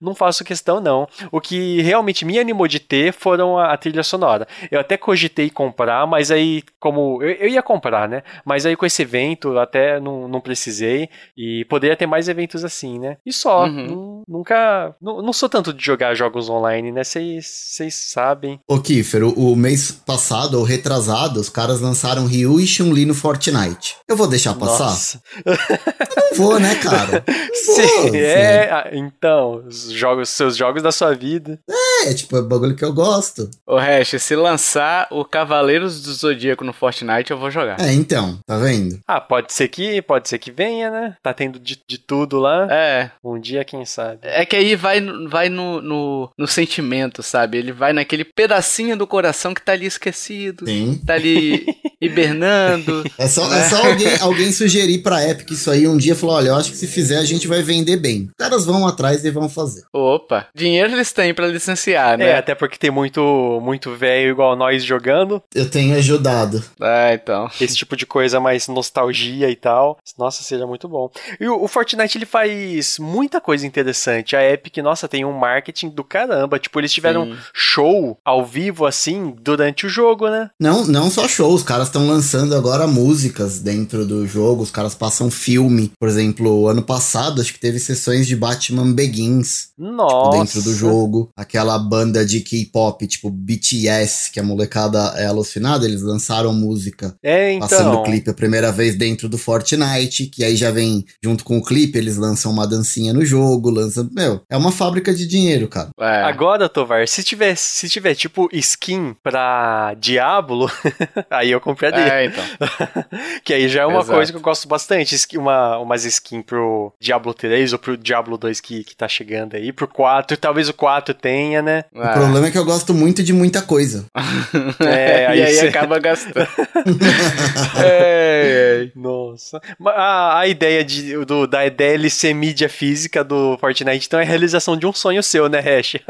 não faço questão, não. O que realmente me animou de ter foram a, a trilha sonora. Eu até cogitei comprar, mas aí, como. Eu, eu, ia comprar, né? Mas aí com esse evento, até não, não precisei. E poderia ter mais eventos assim, né? E só. Uhum. Nunca. Não, não sou tanto de jogar jogos online, né? Vocês sabem. Ô, Kiefer, o, o mês passado, ou retrasado, os caras lançaram Ryu e Chun-Li no Fortnite. Eu vou deixar passar? Nossa. não vou, né, cara? Sim, é. Ah, então, os jogos, seus jogos da sua vida. É, é tipo, é bagulho que eu gosto. Ô, Hash, se lançar o Cavaleiros do Zodíaco no Fortnite, eu vou jogar. É, então, tá vendo? Ah, pode ser que, pode ser que venha, né? Tá tendo de, de tudo lá. É. Um dia, quem sabe. É que aí vai, vai no, no, no sentimento, sabe? Ele vai naquele pedacinho do coração que tá ali esquecido. Sim. Tá ali hibernando. É só, né? é só alguém, alguém sugerir pra Epic isso aí um dia falou: olha, eu acho que se fizer a gente vai vender bem. Os caras vão atrás e vão fazer. Opa, dinheiro eles têm para licenciar, né? É, até porque tem muito muito velho igual nós jogando. Eu tenho ajudado. É, então. Esse tipo de coisa mais nostalgia e tal. Nossa, seja muito bom. E o, o Fortnite ele faz muita coisa interessante interessante. A Epic, nossa, tem um marketing do caramba. Tipo, eles tiveram Sim. show ao vivo, assim, durante o jogo, né? Não, não só show, os caras estão lançando agora músicas dentro do jogo, os caras passam filme. Por exemplo, ano passado, acho que teve sessões de Batman Begins tipo, Nossa. dentro do jogo. Aquela banda de K-pop, tipo BTS, que a molecada é alucinada, eles lançaram música É, passando então. o clipe a primeira vez dentro do Fortnite, que aí já vem junto com o clipe, eles lançam uma dancinha no jogo, lançam. Meu, é uma fábrica de dinheiro, cara. É. Agora, Tovar, se tiver, se tiver tipo skin pra Diablo, aí eu compraria. É, então. que aí já é uma Exato. coisa que eu gosto bastante. Uma, umas skin pro Diablo 3 ou pro Diablo 2 que, que tá chegando aí, pro 4. Talvez o 4 tenha, né? O problema é que eu gosto muito de muita coisa. É, aí e aí cê- acaba gastando. é, é. Nossa. Ma- A, a ideia de, do, da DLC mídia física do Fortnite, então, é a realização de um sonho seu, né, Hash?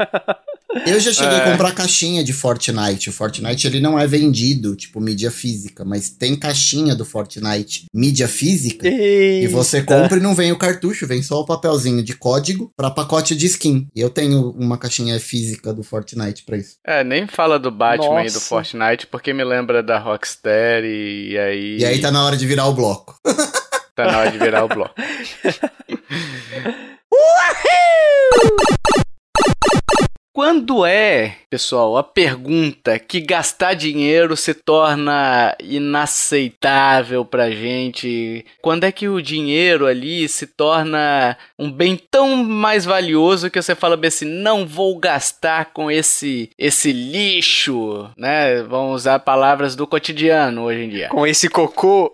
Eu já cheguei É. a comprar caixinha de Fortnite. O Fortnite ele não é vendido, tipo, mídia física, mas tem caixinha do Fortnite mídia física. E você compra e não vem o cartucho, vem só o papelzinho de código pra pacote de skin. E eu tenho uma caixinha física do Fortnite pra isso. É, nem fala do Batman e do Nossa. Fortnite, porque me lembra da Rockstar e, e aí. E aí tá na hora de virar o bloco. tá na hora de virar o bloco. Quando é, pessoal, a pergunta que gastar dinheiro se torna inaceitável pra gente? Quando é que o dinheiro ali se torna um bem tão mais valioso que você fala bem assim, não vou gastar com esse esse lixo, né? Vamos usar palavras do cotidiano hoje em dia Com esse cocô.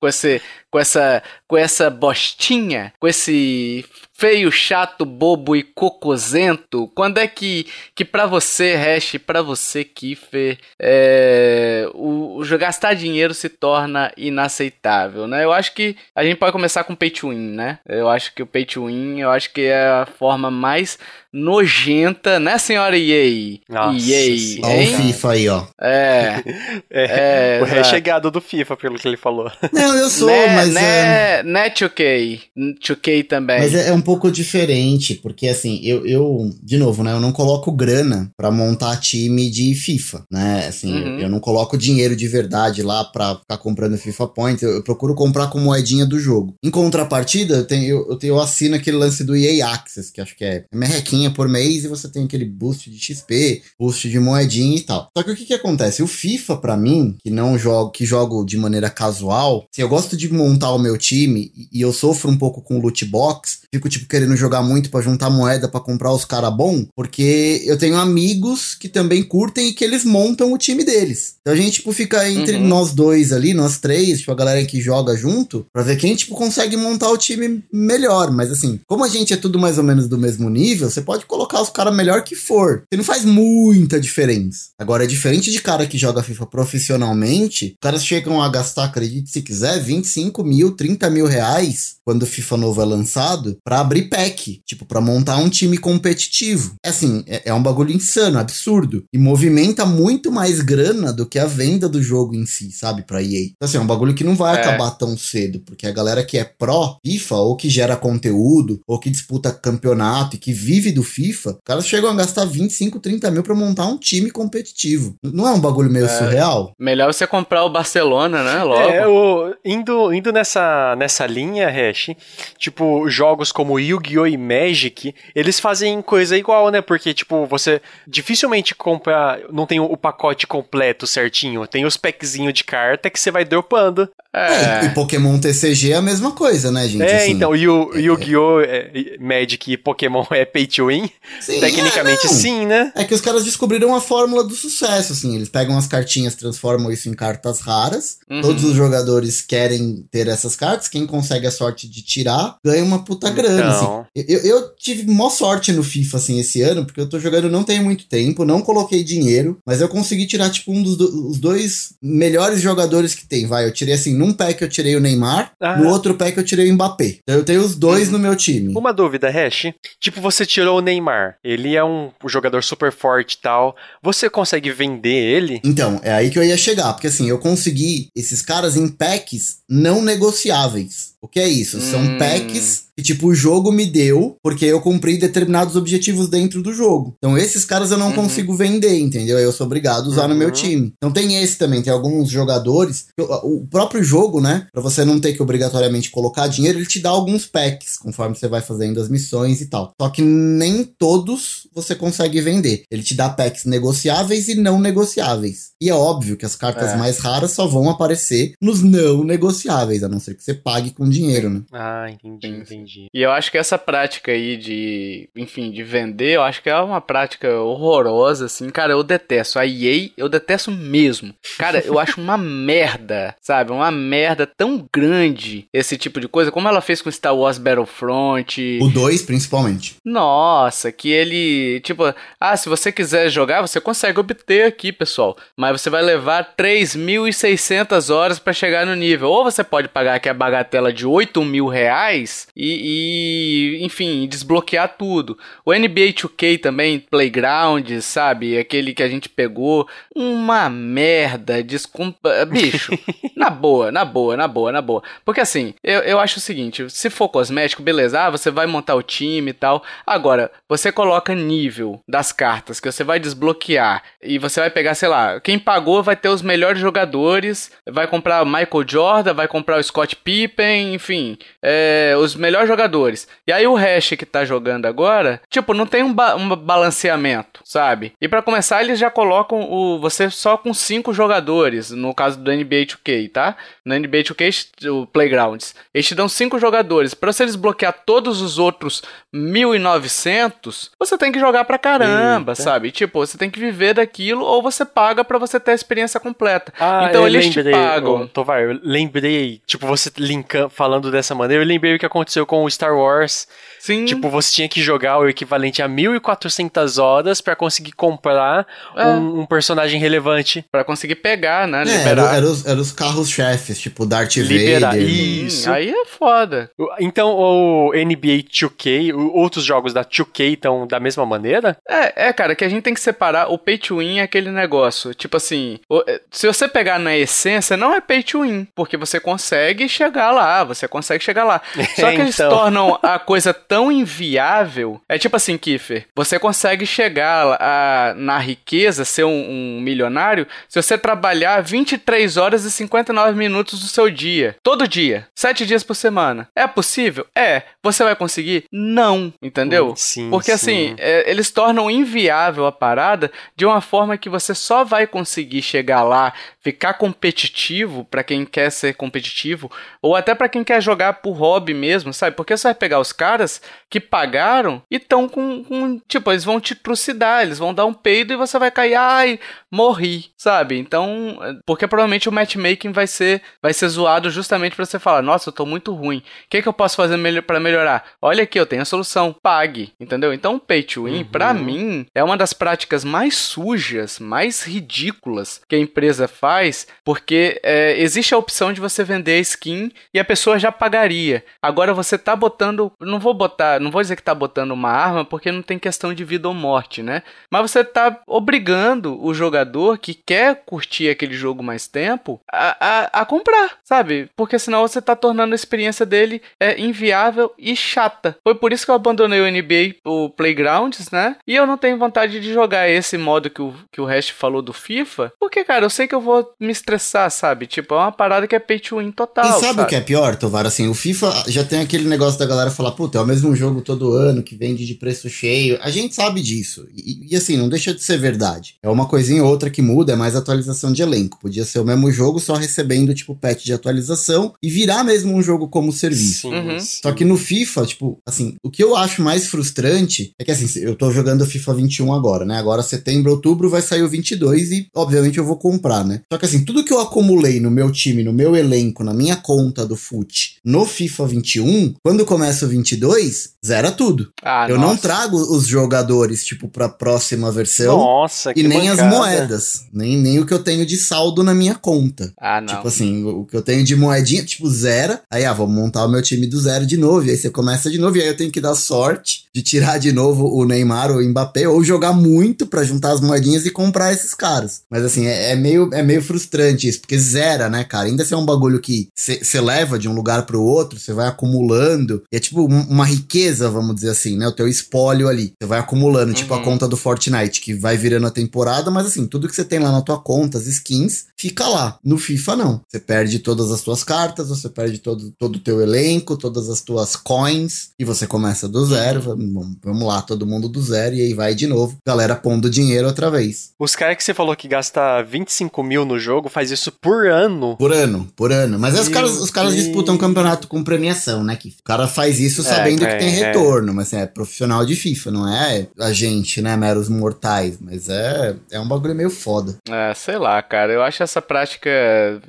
com esse com essa com essa bostinha, com esse feio, chato, bobo e cocosento. Quando é que que para você, Hash, para você, Kiffer, é, o, o gastar dinheiro se torna inaceitável, né? Eu acho que a gente pode começar com pay to win, né? Eu acho que o pay to win, eu acho que é a forma mais nojenta, né, senhora EA? Nossa EA. Ó o? FIFA aí, ó. É, É, É, o Hash exato. é gado do FIFA, pelo que ele falou. Não, eu sou, né, mas é... né, né 2K, 2K também. Mas é, é um pouco diferente, porque assim, eu, eu, de novo, né, eu não coloco grana pra montar time de FIFA, né? Assim, Uhum. eu, eu não coloco dinheiro de verdade lá pra ficar comprando FIFA Points, eu, eu procuro comprar com moedinha do jogo. Em contrapartida, eu, tenho, eu, eu, tenho- eu assino aquele lance do EA Access, que acho que é merrequinha por mês e você tem aquele boost de XP, boost de moedinha e tal. Só que o que que acontece? O FIFA, pra mim, que não jogo, que jogo de maneira casual, assim, eu gosto de montar o meu time e, eu sofro um pouco com loot box, fico tipo querendo jogar muito pra juntar moeda pra comprar os cara bom, porque eu tenho amigos que também curtem e que eles montam o time deles. Então a gente tipo fica entre Uhum. nós dois ali, nós três, tipo a galera que joga junto, pra ver quem tipo consegue montar o time melhor, mas assim, como a gente é tudo mais ou menos do mesmo nível, você pode colocar os caras melhor que for. Você não faz muita diferença. Agora é diferente de cara que joga FIFA profissionalmente, os caras chegam a gastar, acredite se quiser, 25 mil, 30 mil reais quando o FIFA novo é lançado pra abrir pack, tipo, pra montar um time competitivo. É assim, é, é um bagulho insano, absurdo. E movimenta muito mais grana do que a venda do jogo em si, sabe, pra EA. Então, assim, é um bagulho que não vai É. acabar tão cedo, porque a galera que é pró FIFA, ou que gera conteúdo, ou que disputa campeonato e que vive do FIFA, os caras chegam a gastar 25, 30 mil pra montar um time competitivo. Não é um bagulho meio É. surreal? Melhor você comprar o Barcelona, né? Logo. É, o, indo, indo nessa, nessa linha, Hash, tipo, jogos como Yu-Gi-Oh! e Magic, eles fazem coisa igual, né? Porque, tipo, você dificilmente compra, não tem o pacote completo certinho, tem os packzinhos de carta que você vai dropando. É, É. e Pokémon TCG é a mesma coisa, né, gente? é, Assim, então, Yu- Yu-Gi-Oh! é, Magic e Pokémon é pay to win? sim, Tecnicamente é, sim, né? É que os caras descobriram a fórmula do sucesso, assim. Eles pegam as cartinhas, transformam isso em cartas raras. Uhum. Todos os jogadores querem ter essas cartas. Quem consegue a sorte de tirar, ganha uma puta grana, assim. Então, Eu, eu tive mó sorte no FIFA, assim, esse ano, porque eu tô jogando não tem muito tempo, não coloquei dinheiro, mas eu consegui tirar, tipo, um dos do- os dois melhores jogadores que tem, vai. Eu tirei, assim, num pack eu tirei o Neymar, Ah. no outro pack eu tirei o Mbappé. Então eu tenho os dois no meu time. Uma dúvida, Hash. Tipo, você tirou Neymar. Ele é um jogador super forte e tal. Você consegue vender ele? Então, é aí que eu ia chegar, porque assim, eu consegui esses caras em packs não negociáveis. O que é isso? São Hum. packs que, tipo, o jogo me deu porque eu cumpri determinados objetivos dentro do jogo. Então, esses caras eu não Uhum. consigo vender, entendeu? Eu sou obrigado a usar no meu Uhum. time. Então, tem esse também. Tem alguns jogadores. O o próprio jogo, né? Pra você não ter que obrigatoriamente colocar dinheiro, ele te dá alguns packs conforme você vai fazendo as missões e tal. Só que nem todos você consegue vender. Ele te dá packs negociáveis e não negociáveis. E é óbvio que as cartas É. mais raras só vão aparecer nos não negociáveis, a não ser que você pague com dinheiro, né? Ah, entendi, entendi. E eu acho que essa prática aí de, enfim, de vender, eu acho que é uma prática horrorosa, assim. Cara, eu detesto. A EA, eu detesto mesmo. Cara, eu acho uma merda, sabe? Uma merda tão grande esse tipo de coisa, como ela fez com Star Wars Battlefront. O 2, principalmente. Nossa, que ele, tipo, ah, se você quiser jogar, você consegue obter aqui, pessoal. Mas você vai levar 3.600 horas pra chegar no nível. Ou você pode pagar aqui a bagatela de 8 mil reais e, e, enfim, desbloquear tudo. O NBA 2K também, Playground, sabe? Aquele que a gente pegou. Uma merda, desculpa. Bicho, na boa, na boa, na boa, na boa. Porque assim, eu, eu acho o seguinte: se for cosmético, beleza, ah, você vai montar o time e tal. Agora, você coloca nível das cartas que você vai desbloquear e você vai pegar, sei lá, quem pagou vai ter os melhores jogadores, vai comprar o Michael Jordan, vai comprar o Scott Pippen, enfim, é, os melhores jogadores. E aí o hash que tá jogando agora, tipo, não tem um, ba- um balanceamento, sabe? E pra começar, eles já colocam o você só com cinco jogadores, no caso do NBA 2K, tá? No NBA 2K, o Playgrounds, eles te dão cinco jogadores. Pra você desbloquear todos os outros 1900, você tem que jogar pra caramba, Eita. sabe? Tipo, você tem que viver daquilo ou você paga pra você ter a experiência completa. Ah, então eles te lembrei, pagam. ô, Tovar, eu lembrei, tipo, você linka, falando dessa maneira, eu lembrei o que aconteceu com o Star Wars. Sim. Tipo, você tinha que jogar o equivalente a 1.400 horas pra conseguir comprar É. um, um personagem relevante. Pra conseguir pegar, né? É, Liberar. eram era os, era os carros-chefes, tipo Darth Liberar. Vader. Isso. Aí é foda. Então, o NBA 2K, o- outros jogos da 2K estão da mesma maneira? É, é, cara, que a gente tem que separar o pay to win é aquele negócio. Tipo assim, é, se você pegar na essência, não é pay to win, porque você consegue chegar lá, você consegue chegar lá. Só que eles Então. tornam a coisa tão inviável. É tipo assim, Kiffer, você consegue chegar a- na riqueza, ser um, um milionário, se você trabalhar 23 horas e 59 minutos do seu dia. Todo dia. 7 dias por semana. É possível? É. Você vai conseguir? Não. Entendeu? Hum, Sim, Porque sim. assim, é, eles tornam inviável a parada de uma forma que você só vai conseguir chegar lá, ficar competitivo pra quem quer ser competitivo, ou até pra quem quer jogar por hobby mesmo, sabe? Porque você vai pegar os caras que pagaram e estão com, com- Tipo, eles vão te trucidar, eles vão dar um peido e você vai cair, ai, morri, sabe? Então, é, porque provavelmente o matchmaking vai ser, vai ser zoado justamente pra você falar, nossa, eu tô muito ruim. O que, que eu posso fazer melhor para melhorar? Olha aqui, eu tenho a solução. Pague, entendeu? Então, o pay to win, pra mim, é uma das práticas mais sujas, mais ridículas que a empresa faz, porque é, existe a opção de você vender a skin e a pessoa já pagaria. Agora você tá botando, não vou botar, não vou dizer que tá botando uma arma, porque não tem questão de vida ou morte, né? Mas você tá obrigando o jogador que quer curtir aquele jogo mais tempo a, a, a comprar, sabe? Porque senão você tá tornando a experiência dele é, inviável e chata. Foi por isso que eu abandonei o NBA, o Playgrounds, né? E eu não tenho vontade de jogar esse modo que o, que o Hash falou do FIFA, porque, cara, eu sei que eu vou me estressar, sabe? Tipo, é uma parada que é pay to win total. E sabe, o que é pior, Tovar? Assim, o FIFA já tem aquele negócio da galera falar, puta, é o mesmo jogo todo ano que vende de preço cheio. A gente sabe disso. E, e, assim, não deixa de ser verdade. É uma coisinha ou outra que muda, é mais atualização de elenco. Podia ser o mesmo jogo, só recebendo, tipo, patch de atualização e virar mesmo um jogo como serviço. Sim, Uhum. Só que no FIFA, tipo, assim, o que eu acho mais frustrante é que, assim, eu tô jogando o FIFA 21 agora, né? Agora, setembro, outubro, vai sair o 22 e, obviamente, eu vou comprar, né? Só que, assim, tudo que eu acumulei no meu time, no meu elenco, na minha conta do FUT, no FIFA 21, quando começa o 22, zera tudo. Ah, eu não nossa. trago os jogadores, tipo, pra próxima versão. Nossa, que E nem as mancada. moedas, nem, nem o que eu tenho de saldo na minha conta. Ah, não. Tipo assim, o que eu tenho de moedinha, tipo, zero. Aí, ah, vamos montar o meu time do zero de novo. E aí você começa de novo. E aí eu tenho que dar sorte de tirar de novo o Neymar ou o Mbappé. Ou jogar muito pra juntar as moedinhas e comprar esses caras. Mas assim, é, é meio, é meio frustrante isso. Porque zera, né, cara? Ainda se é um bagulho que você leva de um lugar pro outro, você vai acumulando. E é tipo uma riqueza, vamos dizer assim, né? O teu espólio ali. Você vai acumulando, uhum. tipo a uhum. conta do Fortnite, que vai virando a temporada, mas assim, tudo que você tem lá na tua conta, as skins, fica lá. No FIFA, não. Você perde todas as tuas cartas, você perde todo, todo o teu elenco, todas as tuas coins, e você começa do zero. Vamos, vamos lá, todo mundo do zero, e aí vai de novo. Galera pondo dinheiro outra vez. Os caras que você falou que gasta 25 mil no jogo, faz isso por ano. Por ano, por ano. Mas os caras, os caras disputam um campeonato com premiação, né? Que o cara faz isso é, sabendo é, que tem é. retorno, mas assim, é profissional de FIFA, não é a gente, né? Meros mortais. Mas é, é um bagulho meio foda. É, sei lá, cara. Eu acho essa prática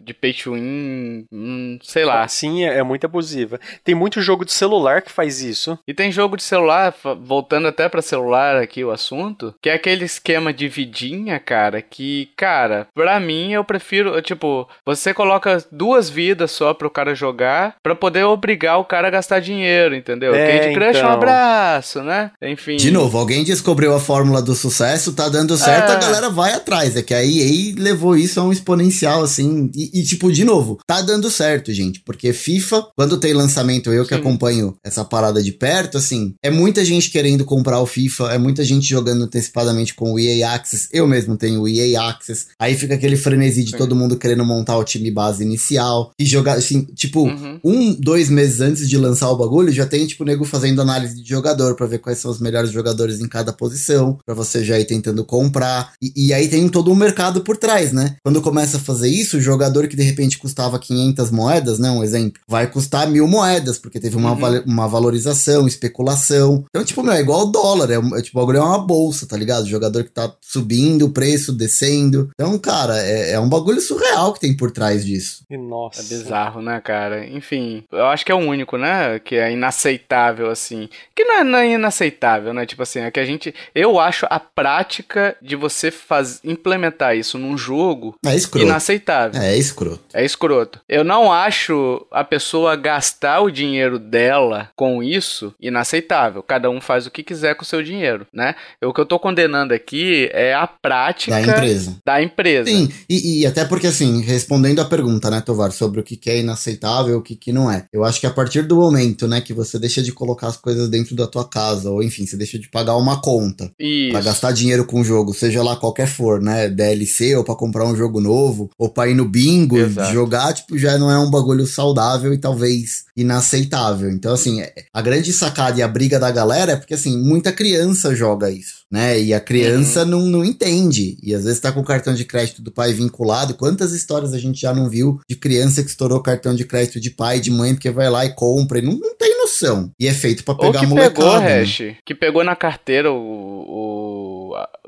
de pay to win, hum, sei lá. Sim, é, é muito abusiva. Tem muito jogo de celular que faz isso. E tem jogo de celular, voltando até para celular aqui o assunto, que é aquele esquema de vidinha, cara, que, cara, pra mim eu prefiro, tipo, você coloca duas vidas só pro cara jogar para poder obrigar o cara a gastar dinheiro, entendeu? É, Candy Crush, então. um abraço, né? Enfim. De novo, alguém descobriu a fórmula do sucesso, tá dando certo, é. a galera vai atrás. É que a EA levou isso a um exponencial, assim. E, e, tipo, de novo, tá dando certo, gente. Porque FIFA, quando tem lançamento, eu que Sim. acompanho essa parada de perto, assim, é muita gente querendo comprar o FIFA, é muita gente jogando antecipadamente com o EA Access. Eu mesmo tenho o EA Access. Aí fica aquele frenesi de Sim. todo mundo querendo montar o time base inicial. E jogar, assim, tipo, uhum. um, dois meses antes de lançar o bagulho, já tem, tipo, nego fazendo análise de jogador para ver quais são os melhores jogadores em cada posição, para você já ir tentando comprar. E, e aí tem todo um mercado por trás, né? Quando começa a fazer isso, o jogador que de repente custava 500 moedas, né? Um exemplo, vai custar mil moedas, porque teve uma, uhum. uma valorização, especulação. Então, tipo, meu, é igual o dólar, é, é tipo, o bagulho é uma bolsa, tá ligado? O jogador que tá subindo o preço, descendo. Então, cara, é, é um bagulho surreal que tem por trás disso. Nossa. É bizarro, né, cara? Enfim, eu acho que é o único, né? Que é inaceitável, assim. Que não é, não é inaceitável, né? Tipo assim, é que a gente. Eu acho a prática de você faz, implementar isso num jogo é escroto. inaceitável. É, é escroto. É escroto. Eu não acho a pessoa gastar o dinheiro dela com isso inaceitável. Cada um faz o que quiser com o seu dinheiro, né? O que eu tô condenando aqui é a prática da empresa. Da empresa. Sim, e, e até porque assim, respondendo a pergunta, né, Tovar, sobre o que é inaceitável e o que, que não é. Eu acho que a partir do momento, né, que você deixa de colocar as coisas dentro da tua casa, ou enfim, você deixa de pagar uma conta para gastar dinheiro com o jogo, seja lá qualquer for, né, DLC ou para comprar um jogo novo, ou para ir no bingo, Exato. jogar, tipo, já não é um bagulho saudável e talvez inaceitável. Então, assim, é, a grande sacada e a briga da galera é porque, assim, muita criança joga isso, né? E a criança uhum. não, não entende. E às vezes tá com o cartão de crédito do pai vinculado. Quantas histórias a gente já não viu de criança que estourou cartão de crédito de pai e de mãe porque vai lá e compra e não, não tem noção. E é feito para pegar Ou que molecada. Pegou, né? Hash, que pegou na carteira o, o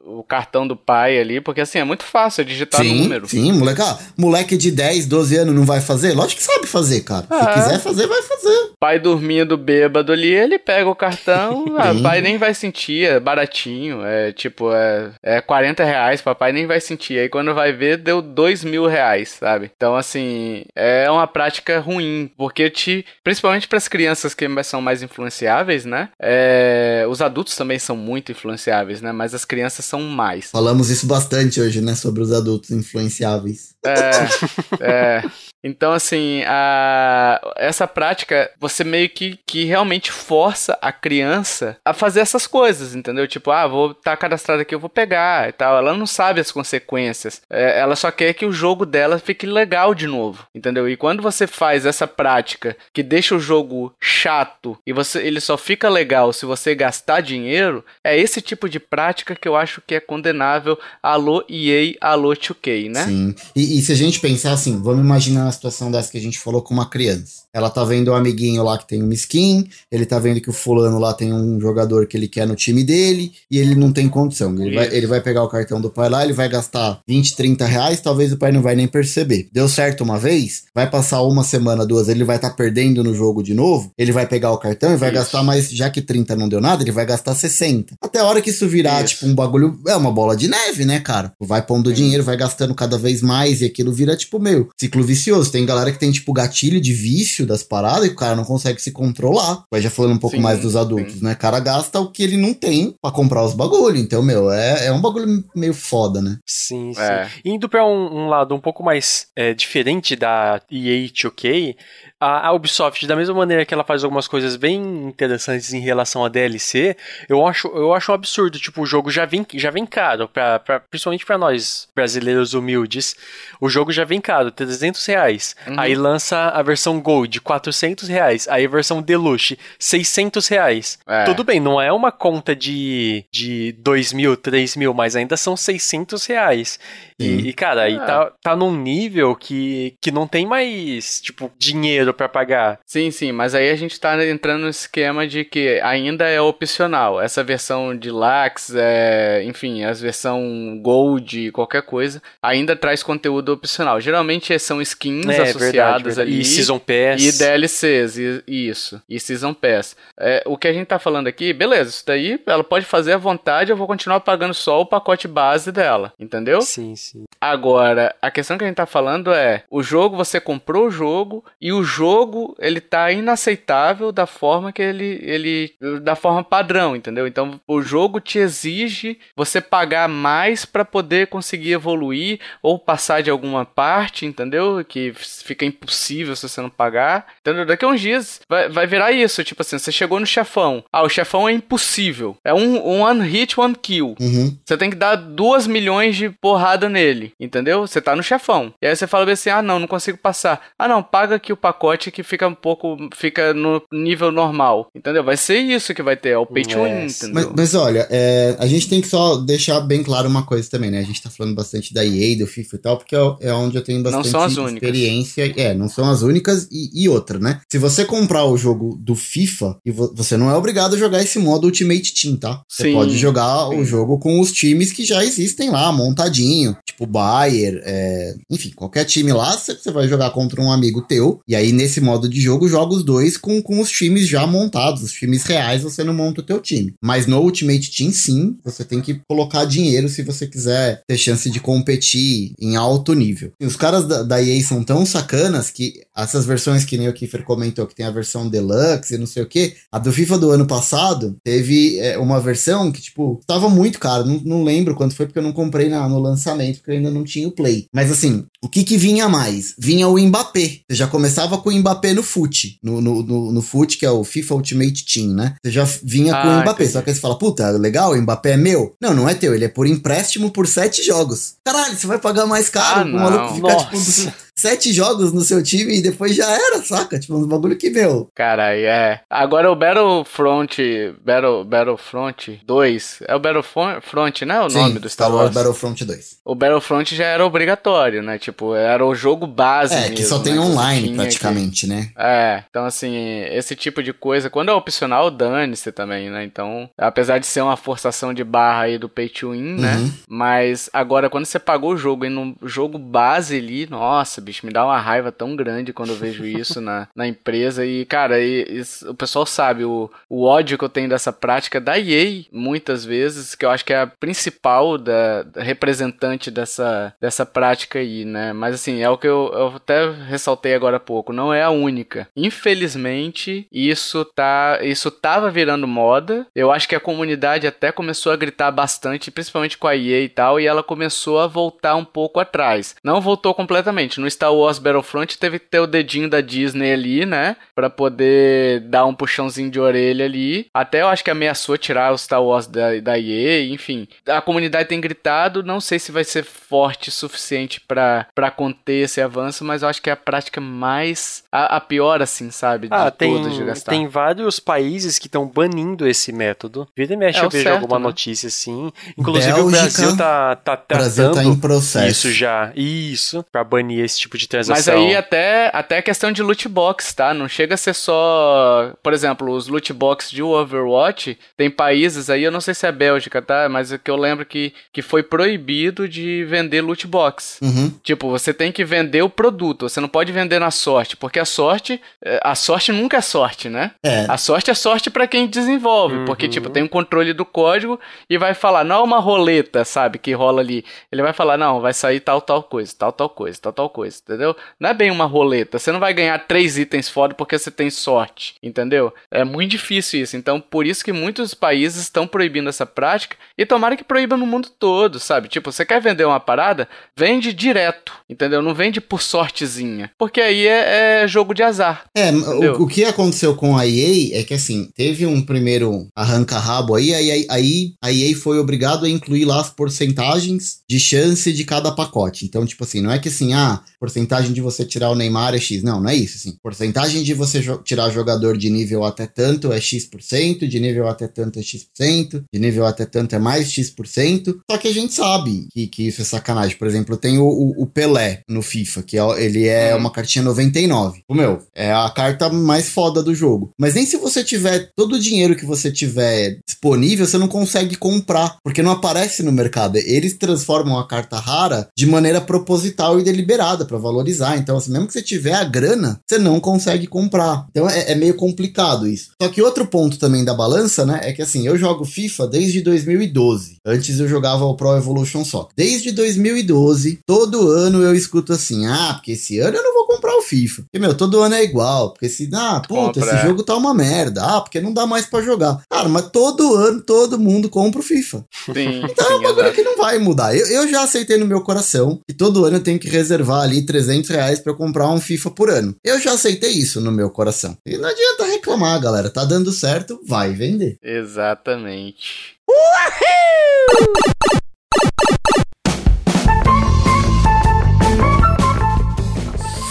o cartão do pai ali, porque assim, é muito fácil é digitar sim, número. Sim, moleque, ah, moleque de 10, 12 anos não vai fazer? Lógico que sabe fazer, cara. Se é. quiser fazer, vai fazer. Pai dormindo bêbado ali, ele pega o cartão, ah, pai nem vai sentir, é baratinho, é tipo, é, é 40 reais, papai nem vai sentir. Aí quando vai ver, deu 2 mil reais, sabe? Então, assim, é uma prática ruim, porque te, principalmente para as crianças que são mais influenciáveis, né? É, os adultos também são muito influenciáveis, né? Mas as crianças mais. Falamos isso bastante hoje, né? Sobre os adultos influenciáveis. É, é. Então, assim, a, essa prática, você meio que, que realmente força a criança a fazer essas coisas, entendeu? Tipo, ah, vou estar tá cadastrado aqui, eu vou pegar e tal. Ela não sabe as consequências. É, ela só quer que o jogo dela fique legal de novo, entendeu? E quando você faz essa prática que deixa o jogo chato e você ele só fica legal se você gastar dinheiro, é esse tipo de prática que eu acho que é condenável. Alô EA, alô 2K, né? Sim. E, e se a gente pensar assim, vamos imaginar situação dessa que a gente falou com uma criança. Ela tá vendo o um amiguinho lá que tem uma skin, ele tá vendo que o fulano lá tem um jogador que ele quer no time dele e ele não tem condição. Ele, vai, ele vai pegar o cartão do pai lá, ele vai gastar 20, 30 reais, talvez o pai não vai nem perceber. Deu certo uma vez, vai passar uma semana, duas, ele vai estar tá perdendo no jogo de novo, ele vai pegar o cartão e vai isso. gastar mais, já que 30 não deu nada, ele vai gastar 60. Até a hora que isso virar, isso. tipo, um bagulho, é uma bola de neve, né, cara? Vai pondo dinheiro, vai gastando cada vez mais e aquilo vira, tipo, meu, ciclo vicioso. Tem galera que tem, tipo, gatilho de vício das paradas e o cara não consegue se controlar. Vai já falando um pouco sim, mais dos adultos, sim. né? O cara gasta o que ele não tem para comprar os bagulho. Então, meu, é, é um bagulho meio foda, né? Sim, sim. É. Indo pra um, um, lado um pouco mais é, diferente da EA 2K, a, a, Ubisoft, da mesma maneira que ela faz algumas coisas bem interessantes em relação a DLC, eu acho, eu acho um absurdo. Tipo, o jogo já vem, já vem caro, pra, pra principalmente para nós brasileiros humildes. O jogo já vem caro, 300 reais. Uhum. Aí lança a versão Gold, 400 reais. Aí a versão Deluxe, 600 reais. É. Tudo bem, não é uma conta de, de 2 mil, 3 mil, mas ainda são 600 reais. E, e, cara, aí é. tá, tá num nível que, que não tem mais, tipo, dinheiro para pagar. Sim, sim, mas aí a gente tá entrando no esquema de que ainda é opcional. Essa versão de Lax, é, enfim, as versão Gold, qualquer coisa, ainda traz conteúdo opcional. Geralmente são skins é, associadas verdade, ali. E Season Pass. E DLCs, e, isso. E Season Pass. É, o que a gente tá falando aqui, beleza, isso daí ela pode fazer à vontade, eu vou continuar pagando só o pacote base dela, entendeu? Sim, sim. Agora, a questão que a gente tá falando é: o jogo, você comprou o jogo e o jogo ele tá inaceitável da forma que ele. ele da forma padrão, entendeu? Então o jogo te exige você pagar mais para poder conseguir evoluir ou passar de alguma parte, entendeu? Que fica impossível se você não pagar. Entendeu? Daqui a uns dias vai, vai virar isso: tipo assim, você chegou no chefão. Ah, o chefão é impossível. É um, um one hit, one kill. Uhum. Você tem que dar duas milhões de porrada nele entendeu? Você tá no chefão. E aí você fala assim: ah, não, não consigo passar. Ah, não, paga aqui o pacote que fica um pouco. fica no nível normal, entendeu? Vai ser isso que vai ter, é o pay to win, entendeu? Mas, mas olha, é, a gente tem que só deixar bem claro uma coisa também, né? A gente tá falando bastante da EA, do FIFA e tal, porque é, é onde eu tenho bastante experiência. Únicas. É, não são as únicas e, e, outra, né? Se você comprar o jogo do FIFA, e vo você não é obrigado a jogar esse modo Ultimate Team, tá? Você Sim. pode jogar Sim. o jogo com os times que já existem lá, montadinho tipo Bayer, é, enfim, qualquer time lá, você vai jogar contra um amigo teu. E aí, nesse modo de jogo, joga os dois com, com os times já montados. Os times reais você não monta o teu time. Mas no Ultimate Team, sim, você tem que colocar dinheiro se você quiser ter chance de competir em alto nível. E os caras da, da EA são tão sacanas que essas versões que nem o Kiefer comentou, que tem a versão Deluxe e não sei o que, a do FIFA do ano passado teve é, uma versão que, tipo, tava muito caro. Não, não lembro quanto foi porque eu não comprei na, no lançamento porque eu ainda não tinha o Play. Mas assim, o que que vinha mais? Vinha o Mbappé. Você já começava com o Mbappé no FUT. No, no, no, no FUT, que é o FIFA Ultimate Team, né? Você já vinha ah, com o ah, Mbappé. Entendi. Só que aí você fala, puta, legal, o Mbappé é meu. Não, não é teu. Ele é por empréstimo por sete jogos. Caralho, você vai pagar mais caro. Ah, o maluco ficar, tipo, sete jogos no seu time e depois já era, saca? Tipo, uns bagulho que, meu. Cara, é. Agora o Battlefront. Battle, Battlefront 2. É o Battlefront, né? O Sim, nome do Star Wars. Battlefront 2. O Battlefront já era obrigatório, né? Tipo, era o jogo base. É, mesmo, que só tem né? online praticamente, né? É. Então, assim, esse tipo de coisa. Quando é opcional, dane-se também, né? Então, apesar de ser uma forçação de barra aí do pay to win, né? uhum. né? Mas agora, quando você pagou o jogo e no jogo base ali, nossa, bicho, me dá uma raiva tão grande quando eu vejo isso na, na empresa. E, cara, e, e, o pessoal sabe o, o ódio que eu tenho dessa prática da EA, muitas vezes, que eu acho que é a principal da, da representante dessa, dessa prática aí, né? Mas, assim, é o que eu, eu até ressaltei agora há pouco, não é a única. Infelizmente, isso tá isso tava virando moda. Eu acho que a comunidade até começou a gritar bastante, principalmente com a EA e tal, e ela começou a voltar um pouco atrás. Não voltou completamente. No Star Wars Battlefront teve que ter o dedinho da Disney ali, né? Pra poder dar um puxãozinho de orelha ali. Até eu acho que ameaçou tirar o Star Wars da, da EA, enfim. A comunidade tem gritado, não sei se vai ser forte o suficiente para conter esse avanço, mas eu acho que é a prática mais. a, a pior, assim, sabe? De ah, tem, de gastar. Tem vários países que estão banindo esse método. Vira e mexe, é eu vejo certo, alguma né? notícia assim. Inclusive Bélgica, o Brasil tá, tá tratando Brasil tá em processo. isso já. Isso, pra banir esse tipo de transação. Mas aí até, até questão de loot box, tá? Não chega a ser só. Por exemplo, os loot box de Overwatch, tem países aí, eu não sei se é Bélgica, tá? Mas é que eu lembro que, que foi proibido de vender loot box. Uhum. Tipo, você tem que vender o produto, você não pode vender na sorte, porque a sorte. É, a sorte nunca é sorte, né? É. A sorte é sorte para quem desenvolve, uhum. porque, tipo, tem um controle do código e vai falar, não é uma roleta, sabe, que rola ali. Ele vai falar, não, vai sair tal, tal coisa, tal, tal coisa, tal, tal coisa, entendeu? Não é bem uma roleta. Você não vai ganhar três itens foda porque você tem sorte, entendeu? É muito difícil isso. Então, por isso que muitos países estão proibindo essa prática e tomara que proíba no mundo todo, sabe? Tipo, você quer vender uma parada, vende direto. Entendeu? Não vende por sortezinha. Porque aí é, é jogo de azar. É, o, o, que aconteceu com a EA é que assim, teve um primeiro arranca-rabo aí, aí, aí a EA foi obrigado a incluir lá as porcentagens de chance de cada pacote. Então, tipo assim, não é que assim, ah, porcentagem de você tirar o Neymar é X. Não, não é isso, assim. Porcentagem de você jo tirar jogador de nível até tanto é X%, de nível até tanto é X%, de nível até tanto é mais X%. Só que a gente sabe que, que isso é sacanagem. Por exemplo, tem o, o Pelé no FIFA, que é, ele é hum. uma cartinha 99. O meu, é a carta mais foda do jogo. Mas nem se você tiver todo o dinheiro que você tiver disponível, você não consegue comprar, porque não aparece no mercado. Eles transformam a carta rara de maneira proposital e deliberada para valorizar. Então, assim, mesmo que você tiver a grana, você não consegue comprar. Então é, é meio complicado isso. Só que outro ponto também da balança, né, é que assim, eu jogo FIFA desde 2012. Antes eu jogava o Pro Evolution Soccer. Desde 2012, todo ano eu escuto assim: ah, porque esse ano eu não vou comprar o FIFA. Porque, meu, todo ano é igual. Porque se, ah, puta, Compra, esse é. jogo tá uma merda. Ah, porque não dá mais para jogar. Cara, mas todo ano todo mundo compra o FIFA. Sim, então sim, é um bagulho que não vai mudar. Eu, eu já aceitei no meu coração que todo ano eu tenho que reservar ali 300 reais pra comprar um FIFA por ano. Eu já aceitei isso no meu coração. E não adianta reclamar, galera. Tá dando certo, vai vender. Exatamente. Uhul!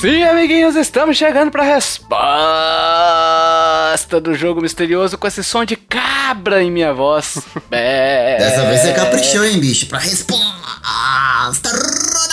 Sim, amiguinhos, estamos chegando para a resposta do jogo misterioso com esse som de cabra em minha voz. Dessa vez você caprichou, hein, bicho? Pra resposta,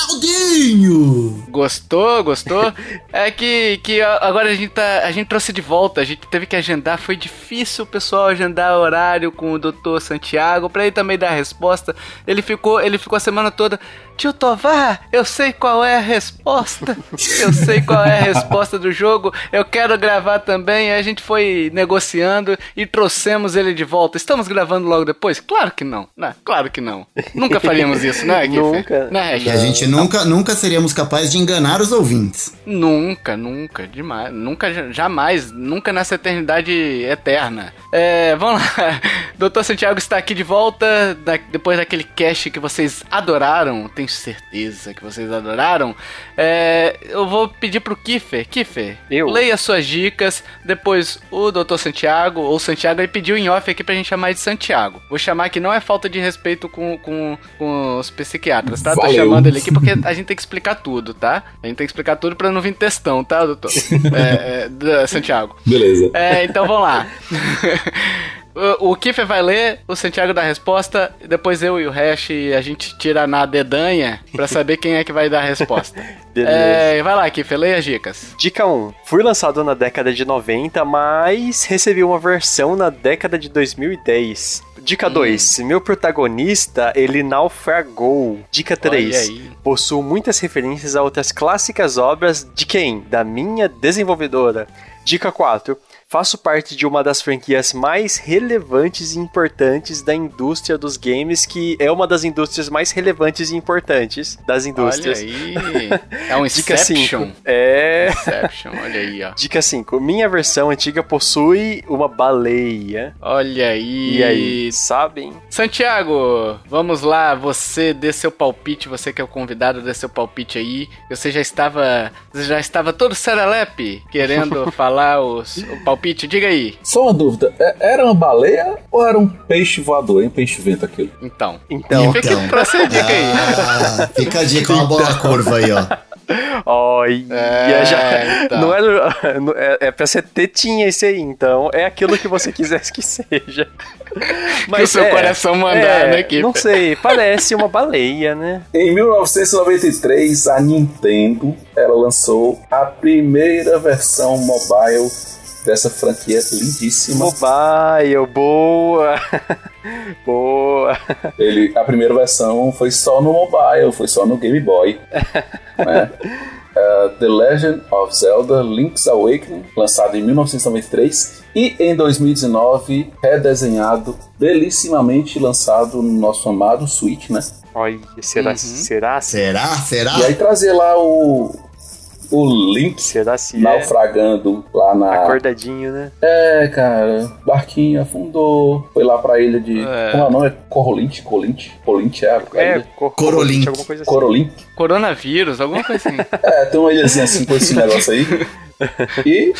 Ronaldinho! Gostou, gostou? é que, que agora a gente, tá, a gente trouxe de volta, a gente teve que agendar, foi difícil o pessoal agendar horário com o doutor Santiago pra ele também dar a resposta. Ele ficou, ele ficou a semana toda, tio Tovar, eu sei qual é a resposta. Eu sei qual é a resposta do jogo, eu quero gravar também. Aí a gente foi negociando e trouxemos ele de volta. Estamos gravando logo depois? Claro que não, né? Claro que não. Nunca faríamos isso, né, Giffer? Nunca. Né, e a gente nunca, nunca seríamos capazes de enganar os ouvintes. Nunca, nunca, demais. Nunca, jamais, nunca nessa eternidade eterna. É, vamos lá. Doutor Santiago está aqui de volta, da, depois daquele cast que vocês adoraram, tenho certeza que vocês adoraram. É, eu vou pedir pro Kiffer. Kiffer, eu. leia suas dicas. Depois o Dr. Santiago, ou Santiago, ele pediu em off aqui pra gente chamar de Santiago. Vou chamar que não é falta de respeito com, com, com os psiquiatras, tá? Valeu. Tô chamando ele aqui porque a gente tem que explicar tudo, tá? A gente tem que explicar tudo pra não vir testão, tá, doutor? é, é, Santiago. Beleza. É, então vamos lá. O, o Kiffer vai ler, o Santiago dá a resposta, depois eu e o Hash a gente tira na dedanha pra saber quem é que vai dar a resposta. Beleza. É, vai lá, Kiffer, leia as dicas. Dica 1. Fui lançado na década de 90, mas recebi uma versão na década de 2010. Dica 2. Hum. Meu protagonista, ele naufragou. Dica 3. Possuo muitas referências a outras clássicas obras de quem? Da minha desenvolvedora. Dica 4. Faço parte de uma das franquias mais relevantes e importantes da indústria dos games, que é uma das indústrias mais relevantes e importantes das indústrias. Olha aí. É um Dica Inception. 5. É. Inception, olha aí, ó. Dica 5. Minha versão antiga possui uma baleia. Olha aí. E aí, sabem? Santiago, vamos lá, você dê seu palpite, você que é o convidado, dê seu palpite aí. Você já estava, você já estava todo serelepe querendo falar os, o palpite palpite? Diga aí. Só uma dúvida. É, era uma baleia ou era um peixe voador, hein? Peixe vento aquilo? Então. Então. Fica então. pra ser dica aí. Ah, fica a dica, uma bola curva aí, ó. Olha, é, já, então. não é, é, é pra ser tetinha esse aí, então é aquilo que você quisesse que seja. Mas que o seu é, coração mandar, é, né, equipe? Não sei, parece uma baleia, né? Em 1993, a Nintendo ela lançou a primeira versão mobile dessa franquia lindíssima. Mobile, boa! boa! Ele, a primeira versão foi só no mobile, foi só no Game Boy. né? Uh, The Legend of Zelda Link's Awakening, lançado em 1993, e em 2019 redesenhado, belíssimamente lançado no nosso amado Switch, né? Olha, será, uhum. será? Será? Será? E aí trazer lá o, o Link Será se é naufragando lá na. acordadinho, né? É, cara, barquinho afundou. Foi lá pra ilha de. É. Como é o nome? É Corolint? Colint? Colint é a É, cor- alguma coisa assim. Corolint? Coronavírus, alguma coisa assim. É, tem uma ilhazinha assim com esse negócio aí. E.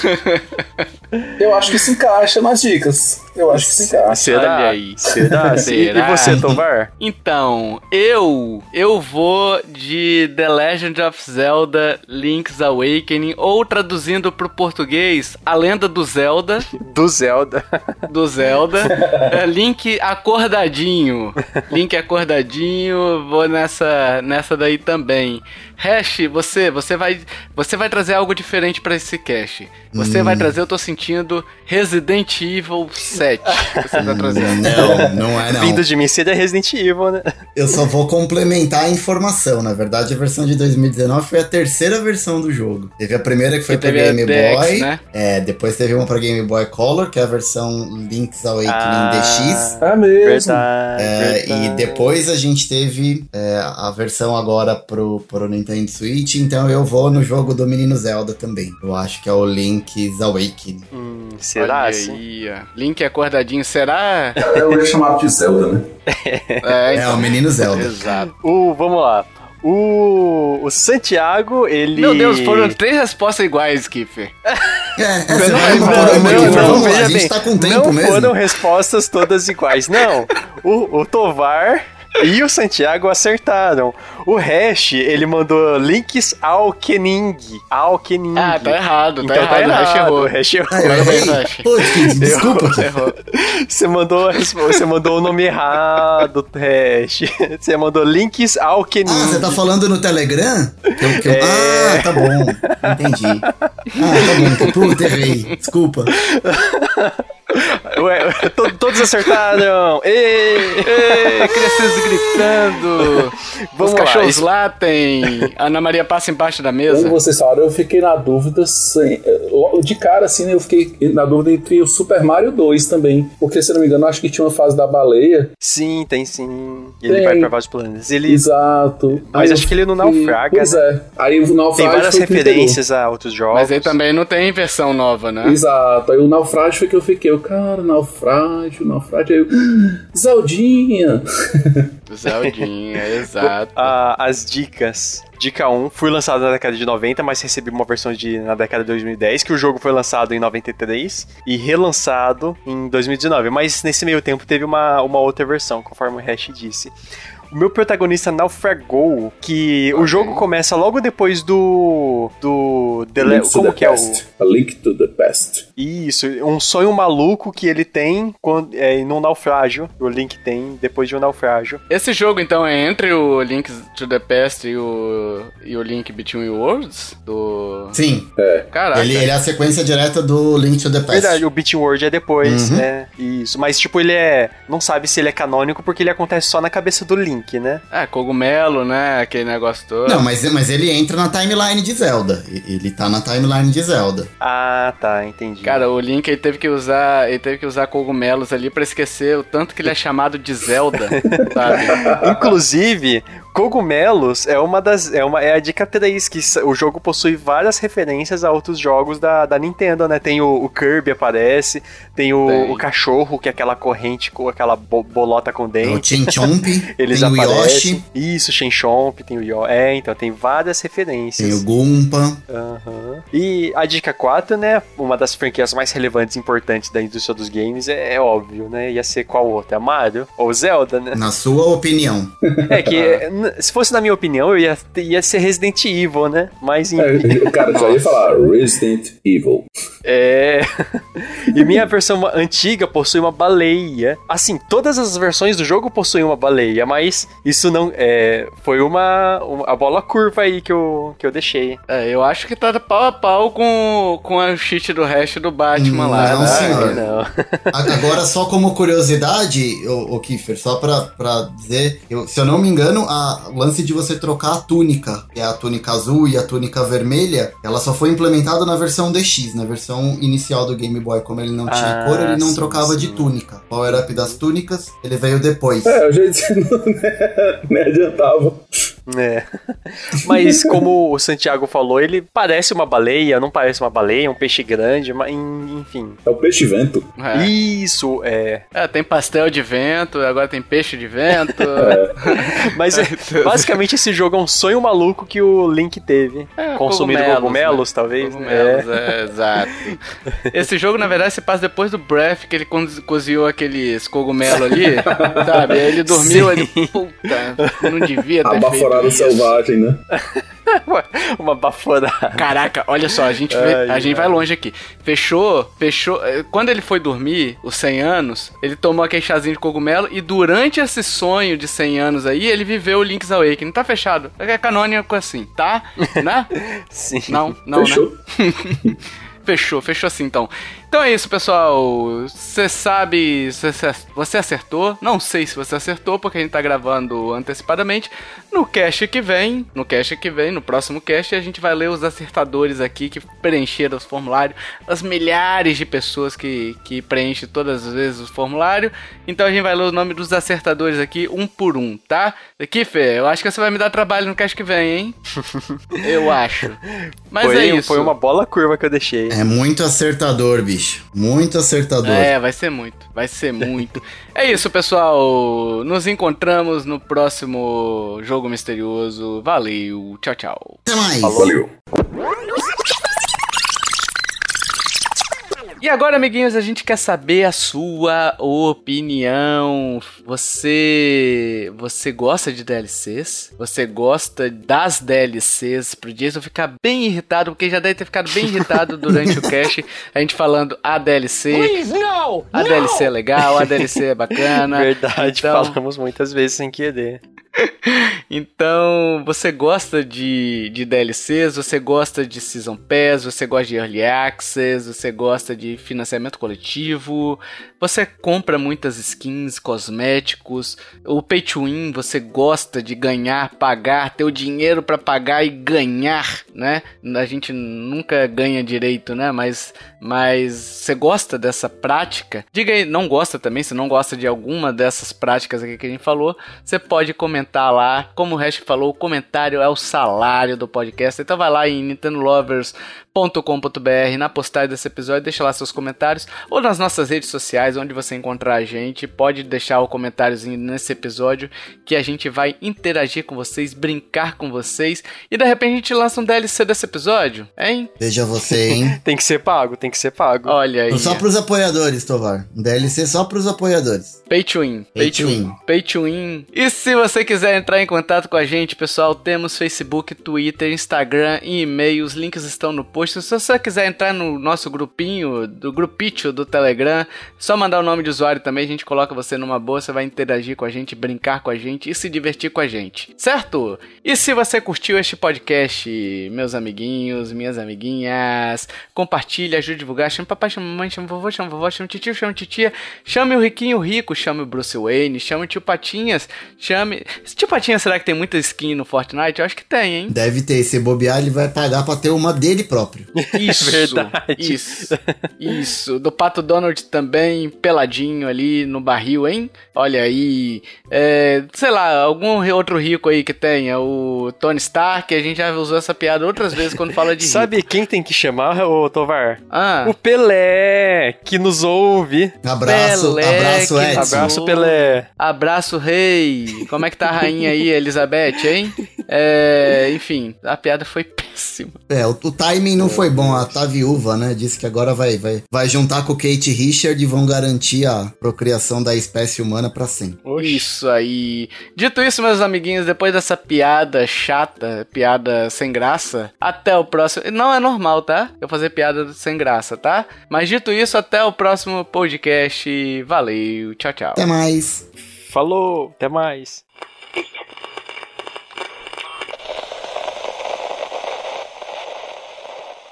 Eu acho que se encaixa nas dicas. Eu acho que se encaixa. Será? Olha aí. Será? E- Será? E você, Tovar? Então, eu eu vou de The Legend of Zelda Link's Awakening ou traduzindo pro português, A Lenda do Zelda, Do Zelda. do Zelda, é, Link acordadinho. Link acordadinho, vou nessa nessa daí também. Hash, você, você vai você vai trazer algo diferente pra esse cast. Você vai trazer, eu tô sentindo Resident Evil 7. Você tá trazendo. Não, não é não. Vindo de mim seria Resident Evil, né? Eu só vou complementar a informação. Na verdade, a versão de 2019 foi a terceira versão do jogo. Teve a primeira que foi Que pra Game DX, Boy. né? É, depois teve uma pra Game Boy Color, que é a versão Link's Awakening Ah, DX. É mesmo. Verdade. É, verdade. e depois a gente teve é, a versão agora pro, pro Nintendo Switch, então eu vou no jogo do Menino Zelda também. Eu acho que é o Link's Awakening. Hum, será? Olha assim? Link acordadinho, será? Eu ia chamar de Zelda, né? É, É, o Menino Zelda. Exato. O, vamos lá. O, o Santiago, ele. Meu Deus, foram três respostas iguais, Kiffer. É, é, Não, não, não, não, veja a gente bem, tá com tempo não mesmo. foram respostas todas iguais. Não, o, o Tovar e o Santiago acertaram. O Hash, ele mandou links ao Kening. Ao Kening. Ah, tá errado, tá Então tá errado. Hash errado. errou. O Hash errou. Ah, eu. Hash. Putz, Kid, desculpa. Errou. Você mandou, você mandou o nome errado, Hash. Você mandou links ao Kening. Ah, você tá falando no Telegram? Que eu- que eu- É. Ah, tá bom. Entendi. Ah, tá bom. Puta, errei. Desculpa. Ué, todos acertaram! Ei, crianças gritando. Vamos Os lá, cachorros esse- latem. Ana Maria passa embaixo da Quando mesa. vocês falaram, eu fiquei na dúvida sem. De cara, assim, né, eu fiquei na dúvida entre o Super Mario 2 também. Porque, se eu não me engano, acho que tinha uma fase da baleia. Sim, tem sim. Ele Tem. vai pra vários planetas. Ele Exato. Mas Aí eu acho que ele não naufraga, Pois né? é. Aí o naufrágio. tem várias referências a outros jogos. Mas aí também não tem versão nova, né? Exato. Aí o naufrágio foi que eu fiquei. Eu, cara, naufrágio, naufrágio. Aí eu. "Ah, Zeldinha! Zeldinha, exato. Ah, as dicas. Dica 1, fui lançado na década de 90, mas recebi uma versão de, na década de 2010, que o jogo foi lançado em 93 e relançado em 2019. Mas nesse meio tempo teve uma, uma outra versão, conforme o Hash disse. O meu protagonista naufragou, que o jogo começa logo depois do. do. The Link to como the que é o. past. A Link to the Past. Isso, um sonho maluco que ele tem quando, é, num naufrágio. O Link tem depois de um naufrágio. Esse jogo, então, é entre o Link to the Past e o, e o Link Between Worlds? Do... Sim. Caraca. Ele, ele é a sequência direta do Link to the Past. Verdade, o Beat World é depois, Uhum. né? Isso. Mas, tipo, ele é. Não sabe se ele é canônico porque ele acontece só na cabeça do Link, né? É, cogumelo, né? Aquele negócio todo. Não, mas, mas ele entra na timeline de Zelda. Ele tá na timeline de Zelda. Ah, tá, entendi. Cara, o Link ele teve que usar, ele teve que usar cogumelos ali pra esquecer o tanto que ele é chamado de Zelda, sabe? Inclusive, cogumelos é uma das. É, uma, é a dica 3, que o jogo possui várias referências a outros jogos da, da Nintendo, né? Tem o, o Kirby aparece, tem o, Tem. o cachorro, que é aquela corrente com aquela bo- bolota com o dente. Chinchomp, Eles tem o. Yoshi, Isso, Shenchomp, tem o Yoshi. É, então tem várias tem referências. o Goomba. Aham. E a dica 4, né? Uma das franquias mais relevantes e importantes da indústria dos games é, é óbvio, né? Ia ser qual outra? Mario ou Zelda, né? Na sua opinião. É que, se fosse na minha opinião, eu ia, ia ser Resident Evil, né? Mas enfim. É, cara, já ia falar Resident Evil. É. e minha versão antiga possui uma baleia. Assim, todas as versões do jogo possuem uma baleia, mas isso não. É, foi uma, uma- a bola curva aí que eu, que eu deixei. É, eu acho que tá pau a pau com, com a cheat do resto do Batman lá. Não, né? senhor. Não. Agora, só como curiosidade, o, o Kiefer, só pra, pra dizer, eu- se eu não me engano, a o lance de você trocar a túnica, que é a túnica azul e a túnica vermelha, ela só foi implementada na versão DX, na versão inicial do Game Boy. Como ele não tinha Ah, cor, ele não sim, trocava de sim. túnica. Power up das túnicas, ele veio depois. É, eu já disse, não, nem adiantava. É. Mas como o Santiago falou, ele parece uma baleia, não parece uma baleia, um peixe grande, mas enfim. É o peixe-vento. É. Isso, é. É, tem pastel de vento, agora tem peixe de vento. É. Mas é, basicamente esse jogo é um sonho maluco que o Link teve. É, Consumindo cogumelos, cogumelos né? talvez. Cogumelos, é. é. exato. Esse jogo, na verdade, se passa depois do Breath, que ele cozinhou aqueles cogumelos ali, sabe? Aí ele dormiu ali, puta, não devia ter Abaforado selvagem, né? uma baforada. Caraca, olha só, a gente, vê, ai, a gente vai longe aqui. Fechou, fechou. Eh, quando ele foi dormir, os 100 anos, ele tomou aquele chazinho de cogumelo e durante esse sonho de 100 anos aí, ele viveu o Link's Awakening. Tá fechado. É canônico assim, tá? Né? Sim. Não, não, Fechou. né? fechou, fechou assim então. Então é isso, pessoal. Você sabe. Você acertou? Não sei se você acertou, porque a gente tá gravando antecipadamente. No cast que vem, no cast que vem, no próximo cast, a gente vai ler os acertadores aqui que preencheram os formulários, as milhares de pessoas que, que preenchem todas as vezes o formulário. Então a gente vai ler o nome dos acertadores aqui, um por um, tá? Aqui, Fê, eu acho que você vai me dar trabalho no cast que vem, hein? eu acho. Mas foi, é isso. Foi uma bola curva que eu deixei. É muito acertador, bicho bicho. Muito acertador. É, vai ser muito. Vai ser muito. é isso, pessoal. Nos encontramos no próximo Jogo Misterioso. Valeu. Tchau, tchau. Até mais. Falou. Valeu. E agora, amiguinhos, a gente quer saber a sua opinião. Você você gosta de DLCs? Você gosta das DLCs pro Jason ficar bem irritado, porque já deve ter ficado bem irritado durante o cast, a gente falando a DLC. Please, no, a no. DLC é legal, a DLC é bacana. Verdade, então... falamos muitas vezes sem querer. então, você gosta de, de DLCs, você gosta de Season Pass, você gosta de Early Access, você gosta de financiamento coletivo, você compra muitas skins, cosméticos, o Pay to Win, você gosta de ganhar, pagar, ter o dinheiro para pagar e ganhar, né? A gente nunca ganha direito, né? Mas, mas você gosta dessa prática? Diga aí, não gosta também, se não gosta de alguma dessas práticas aqui que a gente falou, você pode comentar lá. Como o Hash falou, o comentário é o salário do podcast. Então vai lá em nintendolovers.com.br na postagem desse episódio, deixa lá seus comentários ou nas nossas redes sociais, onde você encontrar a gente. Pode deixar o comentáriozinho nesse episódio que a gente vai interagir com vocês, brincar com vocês e de repente a gente lança um DLC desse episódio, hein? Veja você, hein? tem que ser pago, tem que ser pago. Olha aí. Só pros apoiadores, Tovar. Um DLC só pros apoiadores. Pay to win. Pay, to win. Pay to win. E se você quiser entrar em contato com a gente, pessoal, temos Facebook, Twitter, Instagram e e-mail. Os links estão no post. Se você quiser entrar no nosso grupinho, do grupitio do Telegram, só mandar o nome de usuário também, a gente coloca você numa boa, você vai interagir com a gente, brincar com a gente e se divertir com a gente, certo? E se você curtiu este podcast, meus amiguinhos, minhas amiguinhas, compartilhe, ajude a divulgar, chame papai, chame mamãe, chame vovô, chame vovó, chame tio, chame titia, chame o riquinho rico, chame o Bruce Wayne, chame o tio Patinhas, chame... Tio Patinhas, será que tem muita skin no Fortnite? Eu acho que tem, hein? Deve ter. Se bobear, ele vai pagar pra ter uma dele próprio. Isso, Verdade. isso, isso. Do Pato Donald também, peladinho ali no barril, hein? Olha aí. É, sei lá, algum outro rico aí que tenha. O Tony Stark, a gente já usou essa piada outras vezes quando fala de Sabe rico. quem tem que chamar, ô Tovar? Ah. O Pelé, que nos ouve. Abraço, Pelé, abraço, Edson. Abraço, Pelé. Abraço, rei. Como é que tá a rainha aí, Elizabeth, hein? É, enfim, a piada foi péssima. É, o, o timing não foi bom. A tá viúva, né? Disse que agora vai, vai, vai juntar com o Kate Richard e vão garantir a procriação da espécie humana para sempre. Isso aí. Dito isso, meus amiguinhos, depois dessa piada chata, piada sem graça, até o próximo. Não é normal, tá? Eu fazer piada sem graça, tá? Mas dito isso, até o próximo podcast. Valeu, tchau, tchau. Até mais. Falou, até mais.